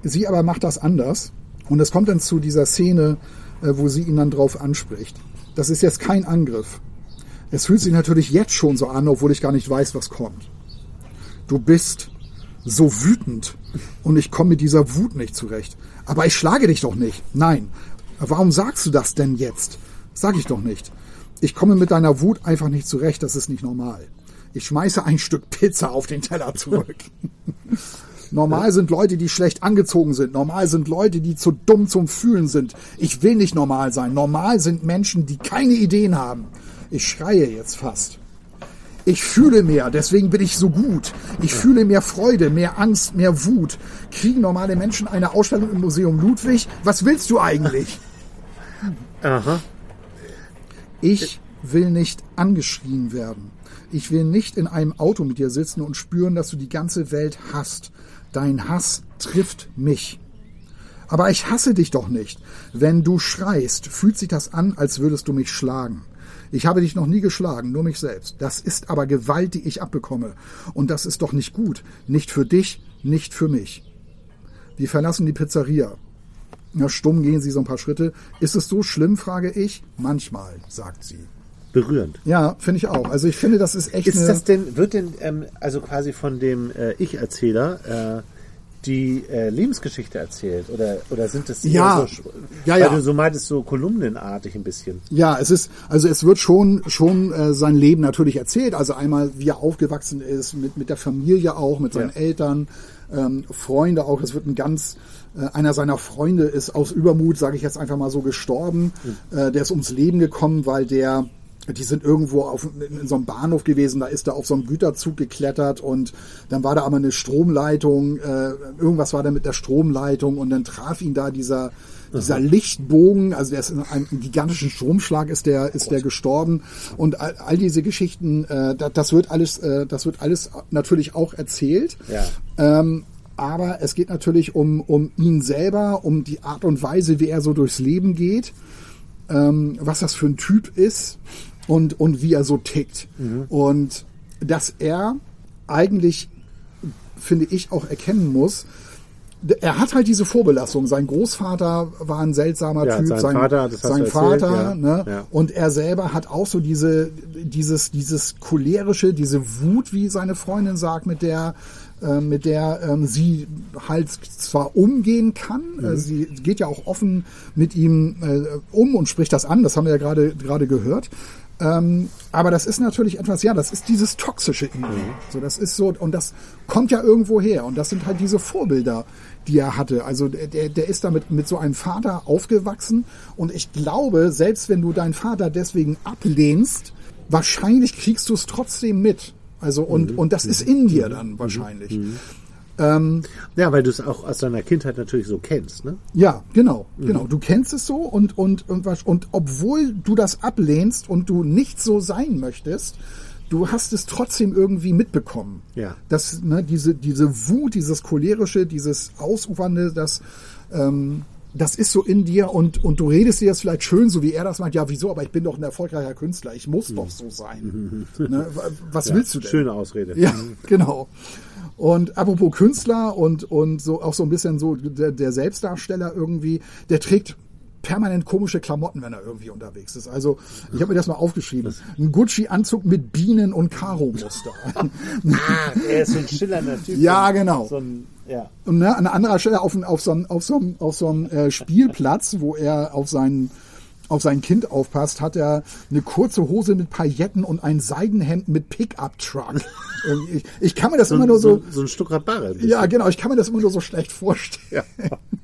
sie aber macht das anders. Und es kommt dann zu dieser Szene, äh, wo sie ihn dann drauf anspricht. Das ist jetzt kein Angriff. Es fühlt sich natürlich jetzt schon so an, obwohl ich gar nicht weiß, was kommt. Du bist so wütend und ich komme mit dieser Wut nicht zurecht. Aber ich schlage dich doch nicht. Nein. Warum sagst du das denn jetzt? Sag ich doch nicht. Ich komme mit deiner Wut einfach nicht zurecht. Das ist nicht normal. Ich schmeiße ein Stück Pizza auf den Teller zurück. (laughs) Normal sind Leute, die schlecht angezogen sind. Normal sind Leute, die zu dumm zum Fühlen sind. Ich will nicht normal sein. Normal sind Menschen, die keine Ideen haben. Ich schreie jetzt fast. Ich fühle mehr, deswegen bin ich so gut. Ich fühle mehr Freude, mehr Angst, mehr Wut. Kriegen normale Menschen eine Ausstellung im Museum Ludwig? Was willst du eigentlich? Aha. Ich will nicht angeschrien werden. Ich will nicht in einem Auto mit dir sitzen und spüren, dass du die ganze Welt hasst. Dein Hass trifft mich. Aber ich hasse dich doch nicht. Wenn du schreist, fühlt sich das an, als würdest du mich schlagen. Ich habe dich noch nie geschlagen, nur mich selbst. Das ist aber Gewalt, die ich abbekomme. Und das ist doch nicht gut. Nicht für dich, nicht für mich. Wir verlassen die Pizzeria. Na, stumm gehen sie so ein paar Schritte. Ist es so schlimm, frage ich. Manchmal, sagt sie. Berührend. Ja, finde ich auch. Also ich finde, das ist echt Ist das denn, wird denn, ähm, also quasi von dem äh, Ich-Erzähler äh, die äh, Lebensgeschichte erzählt? Oder, oder sind das eher Ja. so, Ja, ja. du so meintest, so kolumnenartig ein bisschen? Ja, es ist, also es wird schon, schon äh, sein Leben natürlich erzählt. Also einmal, wie er aufgewachsen ist, mit, mit der Familie auch, mit seinen Ja. Eltern, ähm, Freunde auch. Es wird ein ganz, äh, einer seiner Freunde ist aus Übermut, sage ich jetzt einfach mal so, gestorben. Äh, der ist ums Leben gekommen, weil der die sind irgendwo auf, in, so einem Bahnhof gewesen, da ist er auf so einem Güterzug geklettert und dann war da aber eine Stromleitung, äh, irgendwas war da mit der Stromleitung und dann traf ihn da dieser, dieser Lichtbogen, also der ist in einem gigantischen Stromschlag ist der, ist der gestorben und all, all diese Geschichten, äh, das, das wird alles, äh, das wird alles natürlich auch erzählt. Ja. Ähm, aber es geht natürlich um, um ihn selber, um die Art und Weise, wie er so durchs Leben geht, ähm, was das für ein Typ ist und, und wie er so tickt. Und dass er eigentlich, finde ich, auch erkennen muss, er hat halt diese Vorbelastung. Sein Großvater war ein seltsamer Ja, Typ, sein sein, Vater, sein erzählt, Vater, ja, ne? ja. Und er selber hat auch so diese, dieses, dieses cholerische, diese Wut, wie seine Freundin sagt, mit der, äh, mit der ähm, sie halt zwar umgehen kann, Mhm. äh, sie geht ja auch offen mit ihm äh, um und spricht das an, das haben wir ja gerade gerade gehört. Ähm, aber das ist natürlich etwas, ja, das ist dieses Toxische in ihm. So, das ist so, und das kommt ja irgendwo her. Und das sind halt diese Vorbilder, die er hatte. Also der, der ist damit mit so einem Vater aufgewachsen. Und ich glaube, selbst wenn du deinen Vater deswegen ablehnst, wahrscheinlich kriegst du es trotzdem mit. Also, und, und das ist in dir dann wahrscheinlich. Ja, weil du es auch aus deiner Kindheit natürlich so kennst, ne? Ja, genau, genau. Du kennst es so und, und, und, und obwohl du das ablehnst und du nicht so sein möchtest, du hast es trotzdem irgendwie mitbekommen. Ja. Das, ne, diese, diese Wut, dieses cholerische, dieses Ausufernde, das, ähm, das ist so in dir und, und du redest dir das vielleicht schön, so wie er das meint, ja, wieso, aber ich bin doch ein erfolgreicher Künstler, ich muss doch so sein. ne, wa- was Ja, willst du denn? Schöne Ausrede. Ja, genau. Und apropos Künstler und, und so auch so ein bisschen so der, der Selbstdarsteller irgendwie, der trägt permanent komische Klamotten, wenn er irgendwie unterwegs ist. Also ich habe mir das mal aufgeschrieben. Ein Gucci-Anzug mit Bienen- und Karo-Muster. (laughs) Ah, er ist so ein schillernder Typ. Ja, genau. So ein, ja. Und ne, an anderer Stelle auf, auf so einem auf so einem- auf so einem, äh, Spielplatz, wo er auf sein, auf sein Kind aufpasst, hat er eine kurze Hose mit Pailletten und ein Seidenhemd mit Pickup-Truck. (laughs) Ich, ich kann mir das So, immer nur so, so, so ein Stuttgart Barre. Ja, genau. Ich kann mir das immer nur so schlecht vorstellen,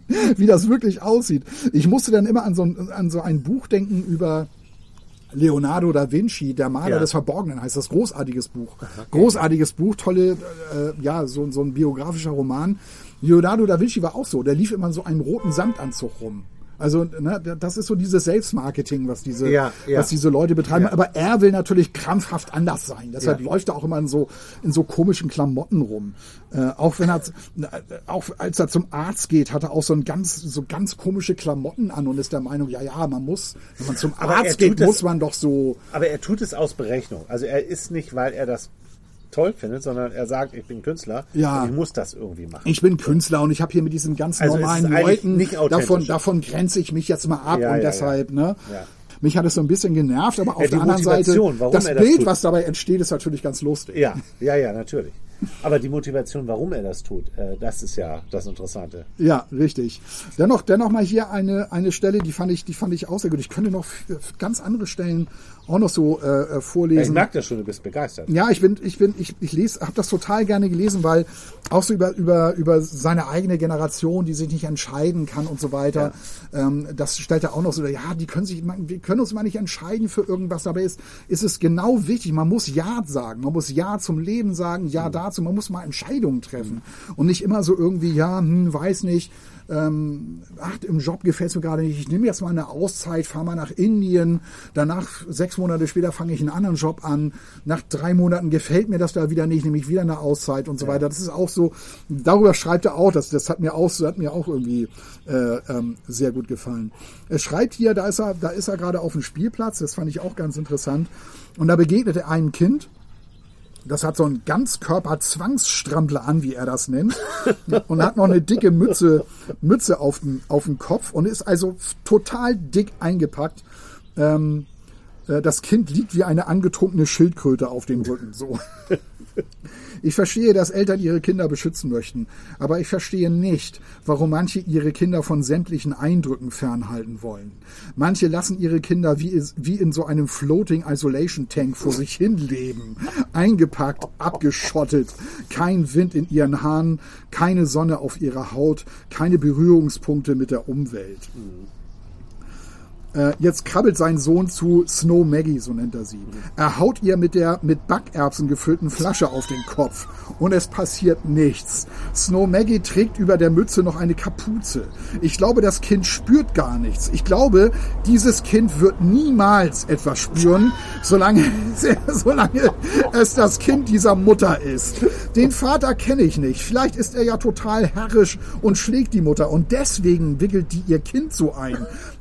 (laughs) wie das wirklich aussieht. Ich musste dann immer an so, ein, an so ein Buch denken über Leonardo da Vinci, der Maler Ja. des Verborgenen heißt das. Großartiges Buch. Großartiges Buch, tolle, äh, ja, so, so ein biografischer Roman. Leonardo da Vinci war auch so. Der lief immer in so einem roten Samtanzug rum. Also, ne, das ist so dieses Selbstmarketing, was diese, Ja, ja. was diese Leute betreiben. Ja. Aber er will natürlich krampfhaft anders sein. Deshalb läuft er auch immer in so, in so komischen Klamotten rum. Äh, auch wenn er, auch als er zum Arzt geht, hat er auch so ein ganz, so ganz komische Klamotten an und ist der Meinung, ja, ja, man muss, wenn man zum Arzt geht, das- muss man doch so, Aber er tut es aus Berechnung. Also er ist nicht, weil er das toll findet, sondern er sagt, ich bin Künstler Ja. ich muss das irgendwie machen. ich bin Künstler und ich habe hier mit diesen ganz Also normalen Leuten, nicht davon, davon grenze ich mich jetzt mal ab Ja, und ja, deshalb, ne? Ja. Mich hat es so ein bisschen genervt, aber auf der anderen Seite, das das Bild, tut. was dabei entsteht, ist natürlich ganz lustig. Ja, ja, ja, natürlich. Aber die Motivation, warum er das tut, äh, das ist ja das Interessante. Ja, richtig. Dennoch, dennoch mal hier eine, eine Stelle, die fand ich, die fand ich auch sehr gut. Ich könnte noch ganz andere Stellen auch noch so äh, äh, Ich vorlesen. merke das schon, du bist begeistert. Ja, ich bin, ich bin, ich, ich lese, habe das total gerne gelesen, weil auch so über über über seine eigene Generation, die sich nicht entscheiden kann und so weiter. Ähm, das stellt er auch noch so, ja, die können sich, wir können uns mal nicht entscheiden für irgendwas. Dabei ist ist es genau wichtig. Man muss Ja sagen, man muss Ja zum Leben sagen, Ja dazu. Man muss mal Entscheidungen treffen und nicht immer so irgendwie, ja, hm, weiß nicht. Ähm, ach, im Job gefällt es mir gerade nicht. Ich nehme jetzt mal eine Auszeit, fahre mal nach Indien. Danach, sechs Monate später, fange ich einen anderen Job an. Nach drei Monaten gefällt mir das da wieder nicht, nehme ich wieder eine Auszeit und so weiter. Das ist auch so, darüber schreibt er auch, das, das hat mir auch, hat mir auch irgendwie äh, ähm, sehr gut gefallen. Er schreibt hier, da ist er, da ist er gerade auf dem Spielplatz, das fand ich auch ganz interessant. Und da begegnet er einem Kind, das hat so einen Ganzkörper-Zwangsstrampler an, wie er das nennt. (laughs) Und hat noch eine dicke Mütze, Mütze auf dem, auf dem Kopf und ist also total dick eingepackt. Ähm, äh, das Kind liegt wie eine angetrunkene Schildkröte auf dem Rücken. So. (laughs) Ich verstehe, dass Eltern ihre Kinder beschützen möchten, aber ich verstehe nicht, warum manche ihre Kinder von sämtlichen Eindrücken fernhalten wollen. Manche lassen ihre Kinder wie, in so einem Floating Isolation Tank vor sich hin leben, eingepackt, abgeschottet, kein Wind in ihren Haaren, keine Sonne auf ihrer Haut, keine Berührungspunkte mit der Umwelt. Äh, jetzt krabbelt sein Sohn zu Snow Maggie, so nennt er sie. Er haut ihr mit der mit Backerbsen gefüllten Flasche auf den Kopf und es passiert nichts. Snow Maggie trägt über der Mütze noch eine Kapuze. Ich glaube, das Kind spürt gar nichts. Ich glaube, dieses Kind wird niemals etwas spüren, solange, (laughs) solange es das Kind dieser Mutter ist. Den Vater kenne ich nicht. Vielleicht ist er ja total herrisch und schlägt die Mutter und deswegen wickelt die ihr Kind so ein.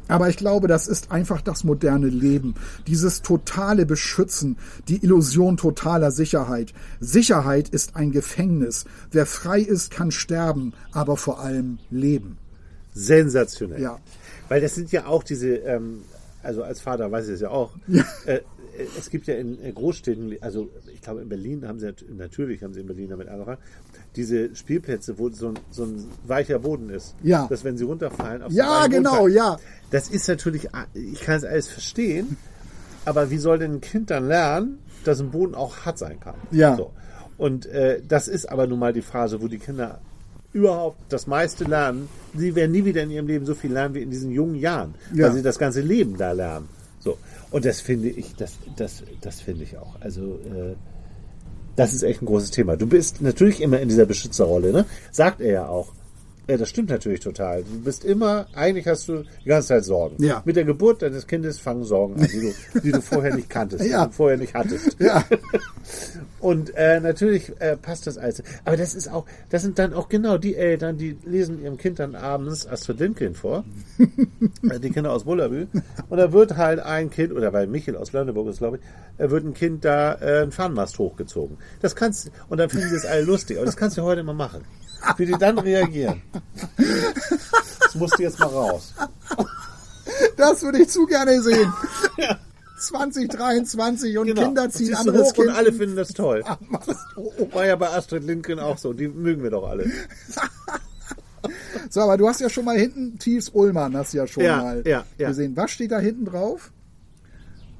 Aber ich glaube, das ist einfach das moderne Leben. Dieses totale Beschützen, die Illusion totaler Sicherheit. Sicherheit ist ein Gefängnis. Wer frei ist, kann sterben, aber vor allem leben. Sensationell. Ja. Weil das sind ja auch diese, ähm, also als Vater weiß ich es ja auch. Ja. Äh, es gibt ja in Großstädten, also ich glaube in Berlin haben sie natürlich haben sie in Berlin damit angefangen, diese Spielplätze, wo so ein, so ein weicher Boden ist. Ja. Dass wenn sie runterfallen, auf Ja, genau, runter. ja. Das ist natürlich, ich kann es alles verstehen, aber wie soll denn ein Kind dann lernen, dass ein Boden auch hart sein kann? Ja. So. Und äh, das ist aber nun mal die Phase, wo die Kinder überhaupt das meiste lernen. Sie werden nie wieder in ihrem Leben so viel lernen wie in diesen jungen Jahren, Ja. weil sie das ganze Leben da lernen. So. Und das finde ich, das, das, das finde ich auch. Also, äh, das ist echt ein großes Thema. Du bist natürlich immer in dieser Beschützerrolle, ne? Sagt er ja auch. Ja, das stimmt natürlich total. Du bist immer, eigentlich hast du die ganze Zeit Sorgen. Ja. Mit der Geburt deines Kindes fangen Sorgen an, die du, die du vorher nicht kanntest, Ja. die du vorher nicht hattest. Ja. (laughs) Und äh, natürlich äh, passt das alles. Aber das ist auch, das sind dann auch genau die Eltern, die lesen ihrem Kind dann abends Astrid Lindgren vor. (laughs) Äh, die Kinder aus Bullabü. Und da wird halt ein Kind, oder weil Michel aus Lönneburg ist, glaube ich, äh, wird ein Kind da äh, einen Fahnenmast hochgezogen. Das kannst und dann finden sie es alle lustig. Aber das kannst du heute mal machen. Wie die dann reagieren. Das musst du jetzt mal raus. Das würde ich zu gerne sehen. (laughs) Ja. 2023 und Genau. Kinder ziehen anderes hoch Kind. und alle finden das toll. War ja bei Astrid Lindgren auch so. Die mögen wir doch alle. (laughs) So, aber du hast ja schon mal hinten Thies Ullmann, hast du ja schon Ja, mal ja, ja. gesehen. Was steht da hinten drauf?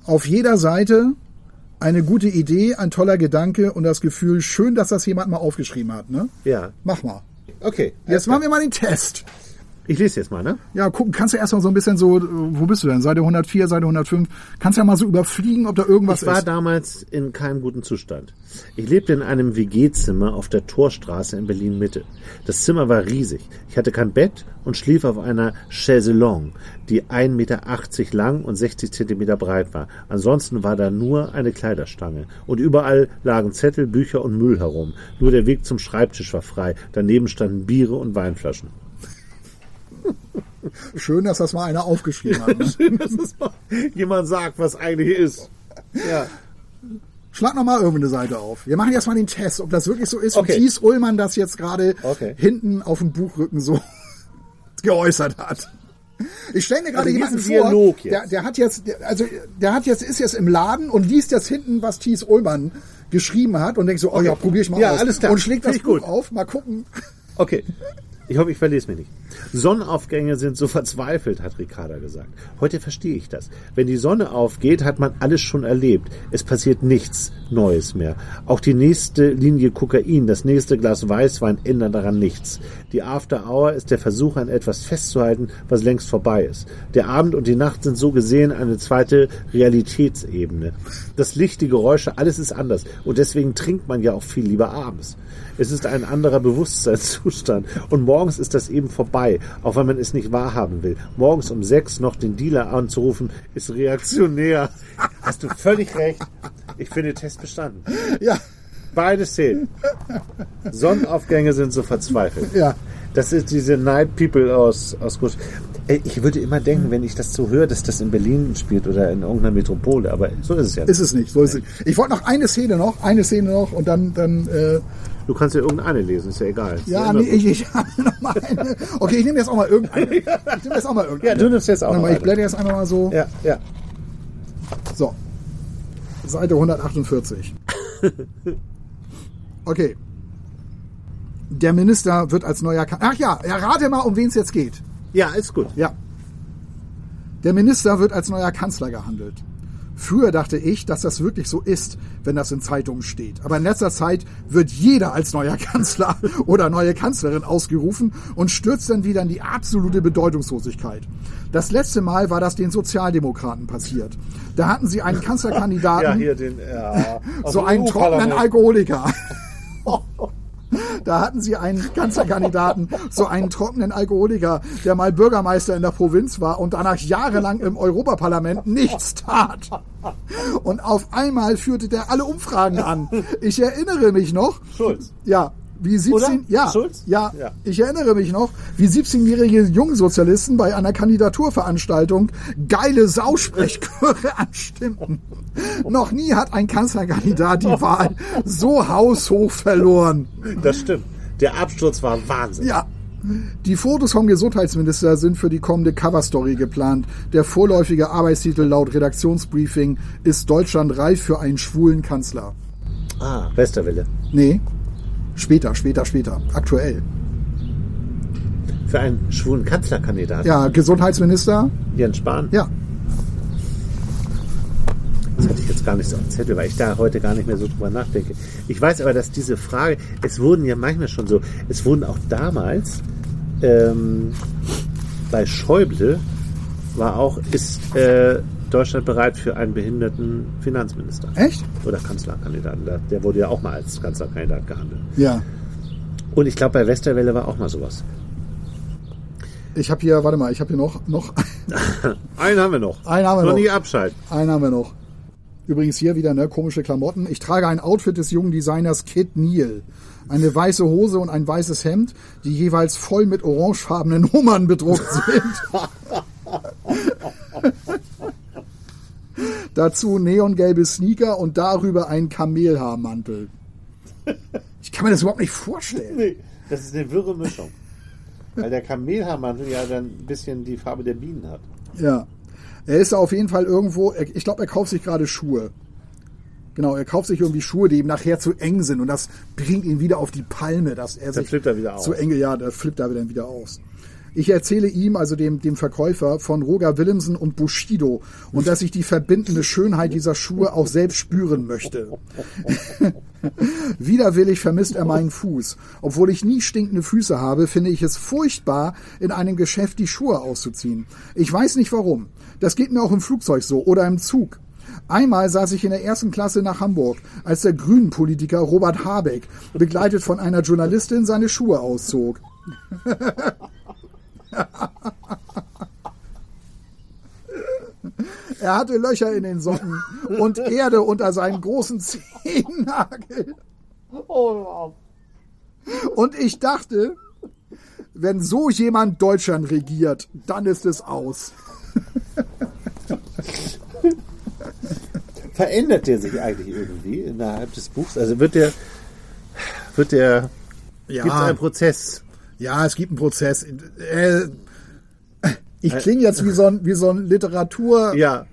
Auf jeder Seite eine gute Idee, ein toller Gedanke und das Gefühl, schön, dass das jemand mal aufgeschrieben hat. Ne? Ja. Mach mal. Okay. Jetzt machen wir mal den Test. Ich lese jetzt mal, ne? Ja, gucken, kannst du erstmal so ein bisschen so, wo bist du denn? Seite 104, Seite 105. Kannst ja mal so überfliegen, ob da irgendwas Ich war ist. damals in keinem guten Zustand. Ich lebte in einem WG-Zimmer auf der Torstraße in Berlin-Mitte. Das Zimmer war riesig. Ich hatte kein Bett und schlief auf einer Chaiselong, die 1,80 Meter lang und 60 Zentimeter breit war. Ansonsten war da nur eine Kleiderstange. Und überall lagen Zettel, Bücher und Müll herum. Nur der Weg zum Schreibtisch war frei. Daneben standen Biere und Weinflaschen. Schön, dass das mal einer aufgeschrieben hat. Ne? (laughs) Schön, dass es mal jemand sagt, was eigentlich ist. Ja. Schlag noch mal irgendeine Seite auf. Wir machen jetzt mal den Test, ob das wirklich so ist, Okay. wie Thies Ullmann das jetzt gerade Okay. hinten auf dem Buchrücken so (laughs) geäußert hat. Ich stelle mir gerade Also jemanden vor, der, der hat jetzt, der, also der hat jetzt, ist jetzt im Laden und liest jetzt hinten, was Thies Ullmann geschrieben hat und denkt so, oh ja, probier ich mal Ja, aus. alles klar. Und schlägt das Buch gut. auf, mal gucken. Okay. Ich hoffe, ich verlese mich nicht. Sonnenaufgänge sind so verzweifelt, hat Ricarda gesagt. Heute verstehe ich das. Wenn die Sonne aufgeht, hat man alles schon erlebt. Es passiert nichts Neues mehr. Auch die nächste Linie Kokain, das nächste Glas Weißwein ändern daran nichts. Die After Hour ist der Versuch, an etwas festzuhalten, was längst vorbei ist. Der Abend und die Nacht sind so gesehen eine zweite Realitätsebene. Das Licht, die Geräusche, alles ist anders. Und deswegen trinkt man ja auch viel lieber abends. Es ist ein anderer Bewusstseinszustand. Und morgens ist das eben vorbei, auch wenn man es nicht wahrhaben will. Morgens um sechs noch den Dealer anzurufen, ist reaktionär. Hast du völlig recht. Ich finde Test bestanden. Ja, Beides zählt. Sonnenaufgänge sind so verzweifelt. ja. Das ist diese Night People aus, aus Groß. Ey, Ich würde immer denken, wenn ich das so höre, dass das in Berlin spielt oder in irgendeiner Metropole, aber so ist es ja. Ist es nicht. So ist es. Ich wollte noch eine Szene noch, eine Szene noch und dann, dann äh, Du kannst ja irgendeine lesen, ist ja egal. Ist ja, immer nee, ich, ich habe (laughs) noch mal eine. Okay, ich nehme jetzt auch mal irgendeine. (laughs) Ich nehme jetzt auch mal irgendeine. Ja, du nimmst jetzt auch mal, ich blätter jetzt einfach mal so. Ja, ja. So. Seite 148. (laughs) Okay. Der Minister wird als neuer Kan Ach ja, errate mal, um wen es jetzt geht. Ja, ist gut. Ja. Der Minister wird als neuer Kanzler gehandelt. Früher dachte ich, dass das wirklich so ist, wenn das in Zeitungen steht. Aber in letzter Zeit wird jeder als neuer (laughs) Kanzler oder neue Kanzlerin ausgerufen und stürzt dann wieder in die absolute Bedeutungslosigkeit. Das letzte Mal war das den Sozialdemokraten passiert. Da hatten sie einen (laughs) Kanzlerkandidaten, Ja, hier den. Ja, (laughs) so dem einen trockenen. Alkoholiker. Da hatten sie einen Kanzlerkandidaten, so einen trockenen Alkoholiker, der mal Bürgermeister in der Provinz war und danach jahrelang im Europaparlament nichts tat. Und auf einmal führte der alle Umfragen an. Ich erinnere mich noch. Schulz. Ja, wie 17, Oder? ja, ja, Ja. ich erinnere mich noch, wie 17-jährige Jungsozialisten bei einer Kandidaturveranstaltung geile Sausprechchöre (laughs) anstimmten. Noch nie hat ein Kanzlerkandidat die Wahl so haushoch verloren. Das stimmt. Der Absturz war Wahnsinn. Ja. Die Fotos vom Gesundheitsminister sind für die kommende Coverstory geplant. Der vorläufige Arbeitstitel laut Redaktionsbriefing ist Deutschland reif für einen schwulen Kanzler. Ah, Westerwelle. Nee, später, später, später. Aktuell. Für einen schwulen Kanzlerkandidaten. Ja, Gesundheitsminister, Jens Spahn. ja. Das hatte ich jetzt gar nicht so am Zettel, weil ich da heute gar nicht mehr so drüber nachdenke. Ich weiß aber, dass diese Frage, es wurden ja manchmal schon so, es wurden auch damals ähm, bei Schäuble war auch, ist äh, Deutschland bereit für einen behinderten Finanzminister Echt? oder Kanzlerkandidaten. Der, wurde ja auch mal als Kanzlerkandidat gehandelt. Ja. Und ich glaube, bei Westerwelle war auch mal sowas. Ich habe hier, warte mal, ich habe hier noch, noch, (laughs) Einen haben wir noch. Einen haben wir noch. noch. nie abschalten. einen haben wir noch. Übrigens hier wieder, ne, komische Klamotten. Ich trage ein Outfit des jungen Designers Kid Neal. Eine weiße Hose und ein weißes Hemd, die jeweils voll mit orangefarbenen (laughs) Nummern bedruckt sind. (laughs) Dazu neongelbe Sneaker und darüber ein Kamelhaarmantel. Ich kann mir das überhaupt nicht vorstellen. Nee, das ist eine wirre Mischung. Weil der Kamelhaarmantel ja dann ein bisschen die Farbe der Bienen hat. Ja. Er ist auf jeden Fall irgendwo, ich glaube, er kauft sich gerade Schuhe. Genau, er kauft sich irgendwie Schuhe, die ihm nachher zu eng sind und das bringt ihn wieder auf die Palme, dass er sich flippt er wieder aus. zu enge, ja, da flippt er dann wieder aus. Ich erzähle ihm, also dem, dem Verkäufer, von Roger Willemsen und Bushido und dass ich die verbindende Schönheit dieser Schuhe auch selbst spüren möchte. (laughs) Widerwillig vermisst er meinen Fuß. Obwohl ich nie stinkende Füße habe, finde ich es furchtbar, in einem Geschäft die Schuhe auszuziehen. Ich weiß nicht warum. Das geht mir auch im Flugzeug so oder im Zug. Einmal saß ich in der ersten Klasse nach Hamburg, als der Grünen-Politiker Robert Habeck, begleitet von einer Journalistin, seine Schuhe auszog. (laughs) Er hatte Löcher in den Socken und Erde unter seinen großen Zehennagel. Und ich dachte, wenn so jemand Deutschland regiert, dann ist es aus. (laughs) Verändert der sich eigentlich irgendwie innerhalb des Buchs? Also wird der, wird der, Ja. gibt es einen Prozess? Ja, es gibt einen Prozess. Äh, ich klinge jetzt wie so ein, wie so ein Literatur Ja,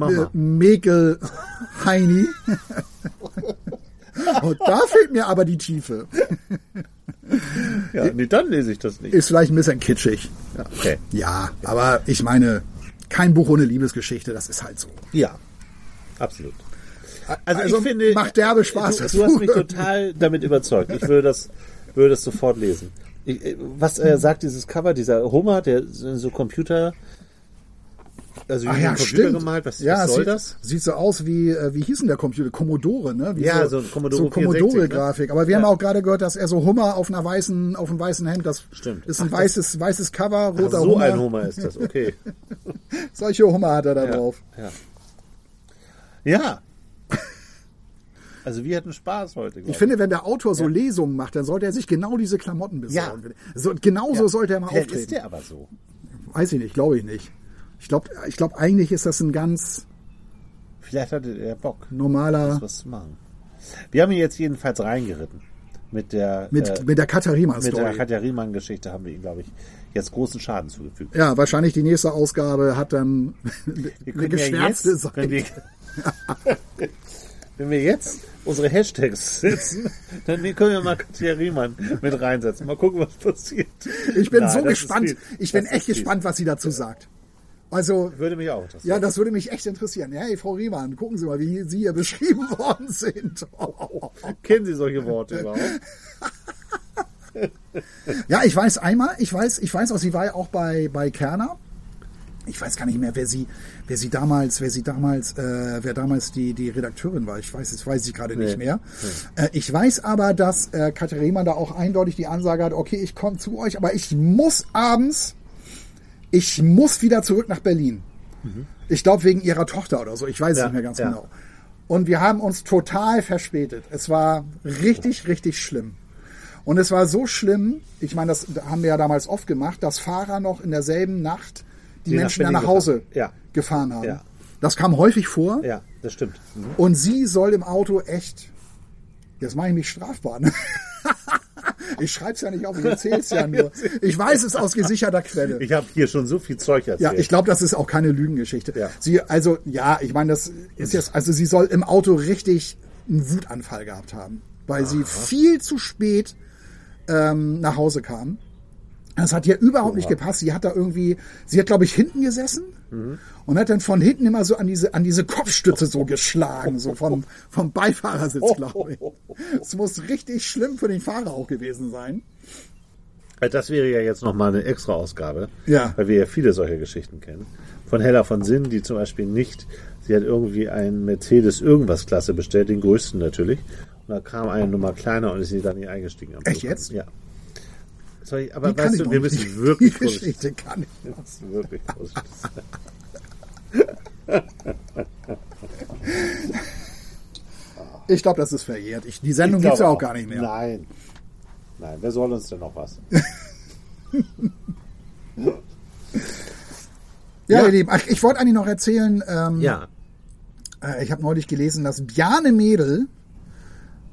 äh. Mäkel Heini. Und da fehlt mir aber die Tiefe. Ja, nee, dann lese ich das nicht. Ist vielleicht ein bisschen kitschig. Ja, okay. Ja, aber ich meine, kein Buch ohne Liebesgeschichte, das ist halt so. Ja, absolut. Also, Also ich finde, macht derbe Spaß, Du, das du hast mich (laughs) total damit überzeugt. Ich würde das, würde das sofort lesen. Ich, äh, was äh, sagt dieses Cover, dieser Hummer, der so Computer, also Ach ja, Computer stimmt. gemalt, was, ja, was soll sieht, das? Sieht so aus wie, äh, wie hieß denn der Computer? Commodore, ne? Wie Ja, so ein Commodore so 64, Commodore-Grafik. Aber wir Ja. haben auch gerade gehört, dass er so Hummer auf einer weißen, auf einem weißen Hemd, das Stimmt. ist ein Ach, weißes, weißes Cover, Ach, roter so Hummer. ein Hummer ist das, okay. (laughs) Solche Hummer hat er da Ja, drauf. ja. ja. Also wir hatten Spaß heute. glaub Ich finde, wenn der Autor so Lesungen macht, dann sollte er sich genau diese Klamotten besorgen. So, genauso sollte er mal Vielleicht auftreten. ist der aber so. Weiß ich nicht, glaube ich nicht. Ich glaube, ich glaub, eigentlich ist das ein ganz Vielleicht hatte der Bock, normaler, was zu machen. Wir haben ihn jetzt jedenfalls reingeritten. Mit der, mit, äh, mit der Katharina mit der Riemann-Geschichte haben wir ihm, glaube ich, jetzt großen Schaden zugefügt. Ja, wahrscheinlich die nächste Ausgabe hat dann (laughs) Wir eine ja geschwärzte jetzt, Seite. wenn wir, (laughs) wenn wir jetzt unsere Hashtags setzen, dann können wir mal Katja Riemann mit reinsetzen. Mal gucken, was passiert. Ich bin Nein, so gespannt. Ich bin echt gespannt, was sie dazu sagt. Also, Würde mich auch interessieren. ja, das würde mich echt interessieren. Ja, hey, Frau Riemann, gucken Sie mal, wie Sie hier (laughs) beschrieben worden sind. (laughs) Kennen Sie solche Worte (laughs) überhaupt? Ja, ich weiß einmal, ich weiß, ich weiß auch, sie war ja auch bei, bei Kerner. Ich weiß gar nicht mehr, wer sie, wer sie damals, wer sie damals, äh, wer damals die, die Redakteurin war. Ich weiß, das weiß ich gerade nicht Nee. mehr. Äh, ich weiß aber, dass äh, Katja Riemann da auch eindeutig die Ansage hat, okay, ich komme zu euch, aber ich muss abends, ich muss wieder zurück nach Berlin. Ich glaube wegen ihrer Tochter oder so. Ich weiß es Ja, nicht mehr ganz ja. genau. Und wir haben uns total verspätet. Es war richtig, richtig schlimm. Und es war so schlimm, ich meine, das haben wir ja damals oft gemacht, dass Fahrer noch in derselben Nacht die, Die nach Menschen Berlin nach Hause gefahren. Gefahren haben. Das kam häufig vor. Ja, das stimmt. Mhm. Und sie soll im Auto echt. Jetzt mache ich mich strafbar. Ne? (laughs) Ich schreibe es ja nicht auf, ich erzähle es ja (laughs) nur. Ich weiß es aus gesicherter Quelle. Ich habe hier schon so viel Zeug erzählt. Ja, ich glaube, das ist auch keine Lügengeschichte. Ja. Sie, also, ja, ich meine, das ist jetzt, also sie soll im Auto richtig einen Wutanfall gehabt haben, weil sie viel zu spät ähm, nach Hause kam. Das hat ihr überhaupt nicht gepasst. Sie hat da irgendwie, sie hat, glaube ich, hinten gesessen und hat dann von hinten immer so an diese, an diese Kopfstütze so geschlagen, so vom, vom Beifahrersitz, glaube ich. Es muss richtig schlimm für den Fahrer auch gewesen sein. Äh, Das wäre ja jetzt nochmal eine extra Ausgabe, Ja. weil wir ja viele solche Geschichten kennen. Von Hella von Sinn, die zum Beispiel nicht, sie hat irgendwie einen Mercedes irgendwas Klasse bestellt, den größten natürlich. Und da kam eine Nummer kleiner und ist sie dann nicht eingestiegen. Echt Flughafen. jetzt? Ja. Sorry, aber Die weißt du, wir müssen wirklich Die vorsichtig Geschichte kann ich wir müssen (laughs) wirklich vorsichtig sein. Ich glaube, das ist verjährt. Ich, die Sendung Ich gibt's ja glaube auch gar nicht mehr. Nein. Nein, wer soll uns denn noch was? (laughs) Ja, Ja. ihr Lieben, ich wollte eigentlich noch erzählen, ähm, Ja. äh, ich habe neulich gelesen, dass Bjarne Mädel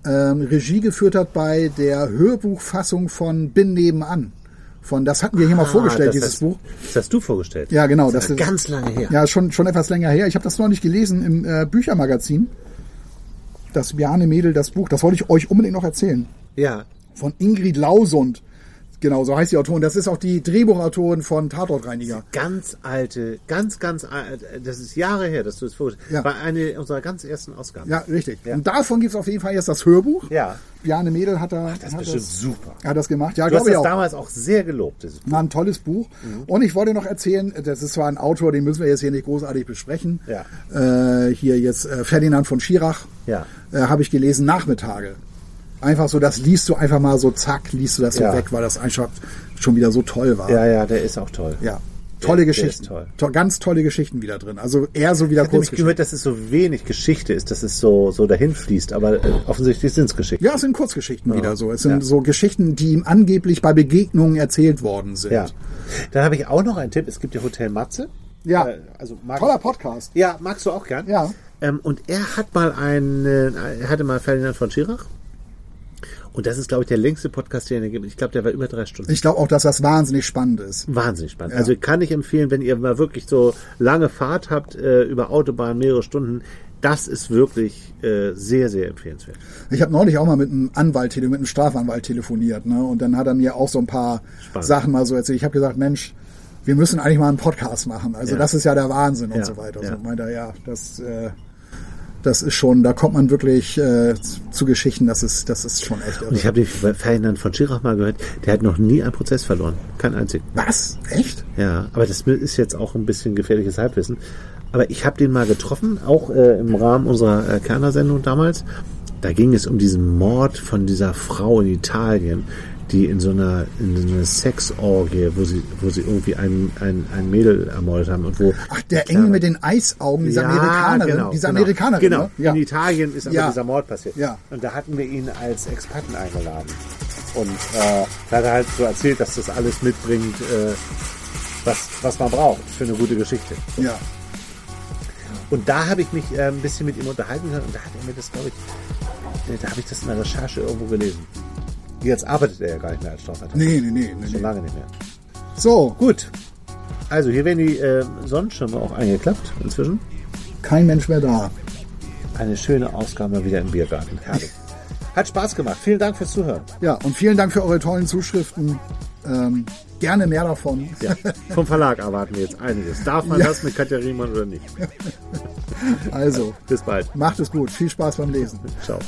ähm, Regie geführt hat bei der Hörbuchfassung von Bin nebenan. Von, das hatten wir hier mal Ah, vorgestellt, das dieses hast, Buch. Das hast du vorgestellt. Ja, genau. Das Das ist ganz lange her. Ja, schon, schon etwas länger her. Ich habe das noch nicht gelesen im äh, Büchermagazin. Das Bjarne Mädel, das Buch, das wollte ich euch unbedingt noch erzählen. Ja. Von Ingrid Lausund. Genau, so heißt die Autorin. Das ist auch die Drehbuchautorin von Tatortreiniger. Ganz alte, ganz, ganz alte, das ist Jahre her, dass du es vorgestellt Ja. War eine unserer ganz ersten Ausgaben. Ja, richtig. Ja. Und davon gibt's auf jeden Fall jetzt das Hörbuch. Ja. Bjarne Mädel hat da Das ist bestimmt das, super. hat das gemacht. Ja, Du hast glaube ich das auch. damals auch sehr gelobt, dieses Buch. War ein tolles Buch. Mhm. Und ich wollte noch erzählen, das ist zwar ein Autor, den müssen wir jetzt hier nicht großartig besprechen. Ja. Äh, hier jetzt äh, Ferdinand von Schirach. Ja. Äh, Habe ich gelesen, Nachmittage. Einfach so, das liest du einfach mal so, zack, liest du das so Ja. weg, weil das einfach schon wieder so toll war. Ja, ja, der ist auch toll. Ja. Tolle Der- der Geschichten. ist toll. To ganz tolle Geschichten wieder drin. Also eher so wieder Ich habe nämlich Kurzgeschichten. gehört, dass es so wenig Geschichte ist, dass es so, so dahin fließt, aber äh, offensichtlich sind es Geschichten. Ja, es sind Kurzgeschichten wieder so. Es sind Ja. so Geschichten, die ihm angeblich bei Begegnungen erzählt worden sind. Ja. Dann habe ich auch noch einen Tipp. Es gibt ja Hotel Matze. Ja. Äh, also mag Toller Podcast. Ja, magst du auch gern? Ja. Ähm, und er hat mal einen, äh, er hatte mal Ferdinand von Schirach. Und das ist, glaube ich, der längste Podcast, den er gibt. Ich glaube, der war über drei Stunden. Ich glaube auch, dass das wahnsinnig spannend ist. Wahnsinnig spannend. Ja. Also kann ich empfehlen, wenn ihr mal wirklich so lange Fahrt habt äh, über Autobahn, mehrere Stunden. Das ist wirklich äh, sehr, sehr empfehlenswert. Ich habe neulich auch mal mit einem Anwalt, mit einem Strafanwalt telefoniert, ne? Und dann hat er mir auch so ein paar Spannend. Sachen mal so erzählt. Ich habe gesagt, Mensch, wir müssen eigentlich mal einen Podcast machen. Also Ja. das ist ja der Wahnsinn und Ja, so weiter. ja. So meint er, ja, das, äh, das ist schon, da kommt man wirklich äh, zu Geschichten, das ist, das ist schon echt irre. Und ich habe den Ferdinand von Schirach mal gehört, der hat noch nie einen Prozess verloren. Kein einzigen. Was? Echt? Ja, aber das ist jetzt auch ein bisschen gefährliches Halbwissen. Aber ich habe den mal getroffen, auch äh, im Rahmen unserer äh, Kerner-Sendung damals. Da ging es um diesen Mord von dieser Frau in Italien, die in so einer, in so einer Sexorgie, wo sie, wo sie irgendwie ein, ein, ein Mädel ermordet haben und wo Ach, der Engel mit den Eisaugen, diese Amerikanerin, genau, diese genau. Amerikanerin, Genau, ne? Ja. in Italien ist aber Ja. dieser Mord passiert. Ja. Und da hatten wir ihn als Experten eingeladen. Und äh, da hat er halt so erzählt, dass das alles mitbringt, äh, was, was man braucht für eine gute Geschichte. ja. Und da habe ich mich äh, ein bisschen mit ihm unterhalten können und da hat er mir das, glaube ich, äh, da habe ich das in der Recherche irgendwo gelesen. Jetzt arbeitet er ja gar nicht mehr als Strafverteidiger. Nee, nee, nee, nee, Schon nee. lange nicht mehr. So, Gut. Also hier werden die äh, Sonnenschirme auch eingeklappt inzwischen. kein Mensch mehr da. Eine schöne Ausgabe wieder im Biergarten. Herrlich. (laughs) Hat Spaß gemacht. Vielen Dank fürs Zuhören. Ja, und vielen Dank für eure tollen Zuschriften. Ähm, gerne mehr davon. Ja, vom Verlag erwarten wir jetzt einiges. Darf man (laughs) Ja. das mit Katja Riemann oder nicht? Also, Bis bald. macht es gut. Viel Spaß beim Lesen. Ciao.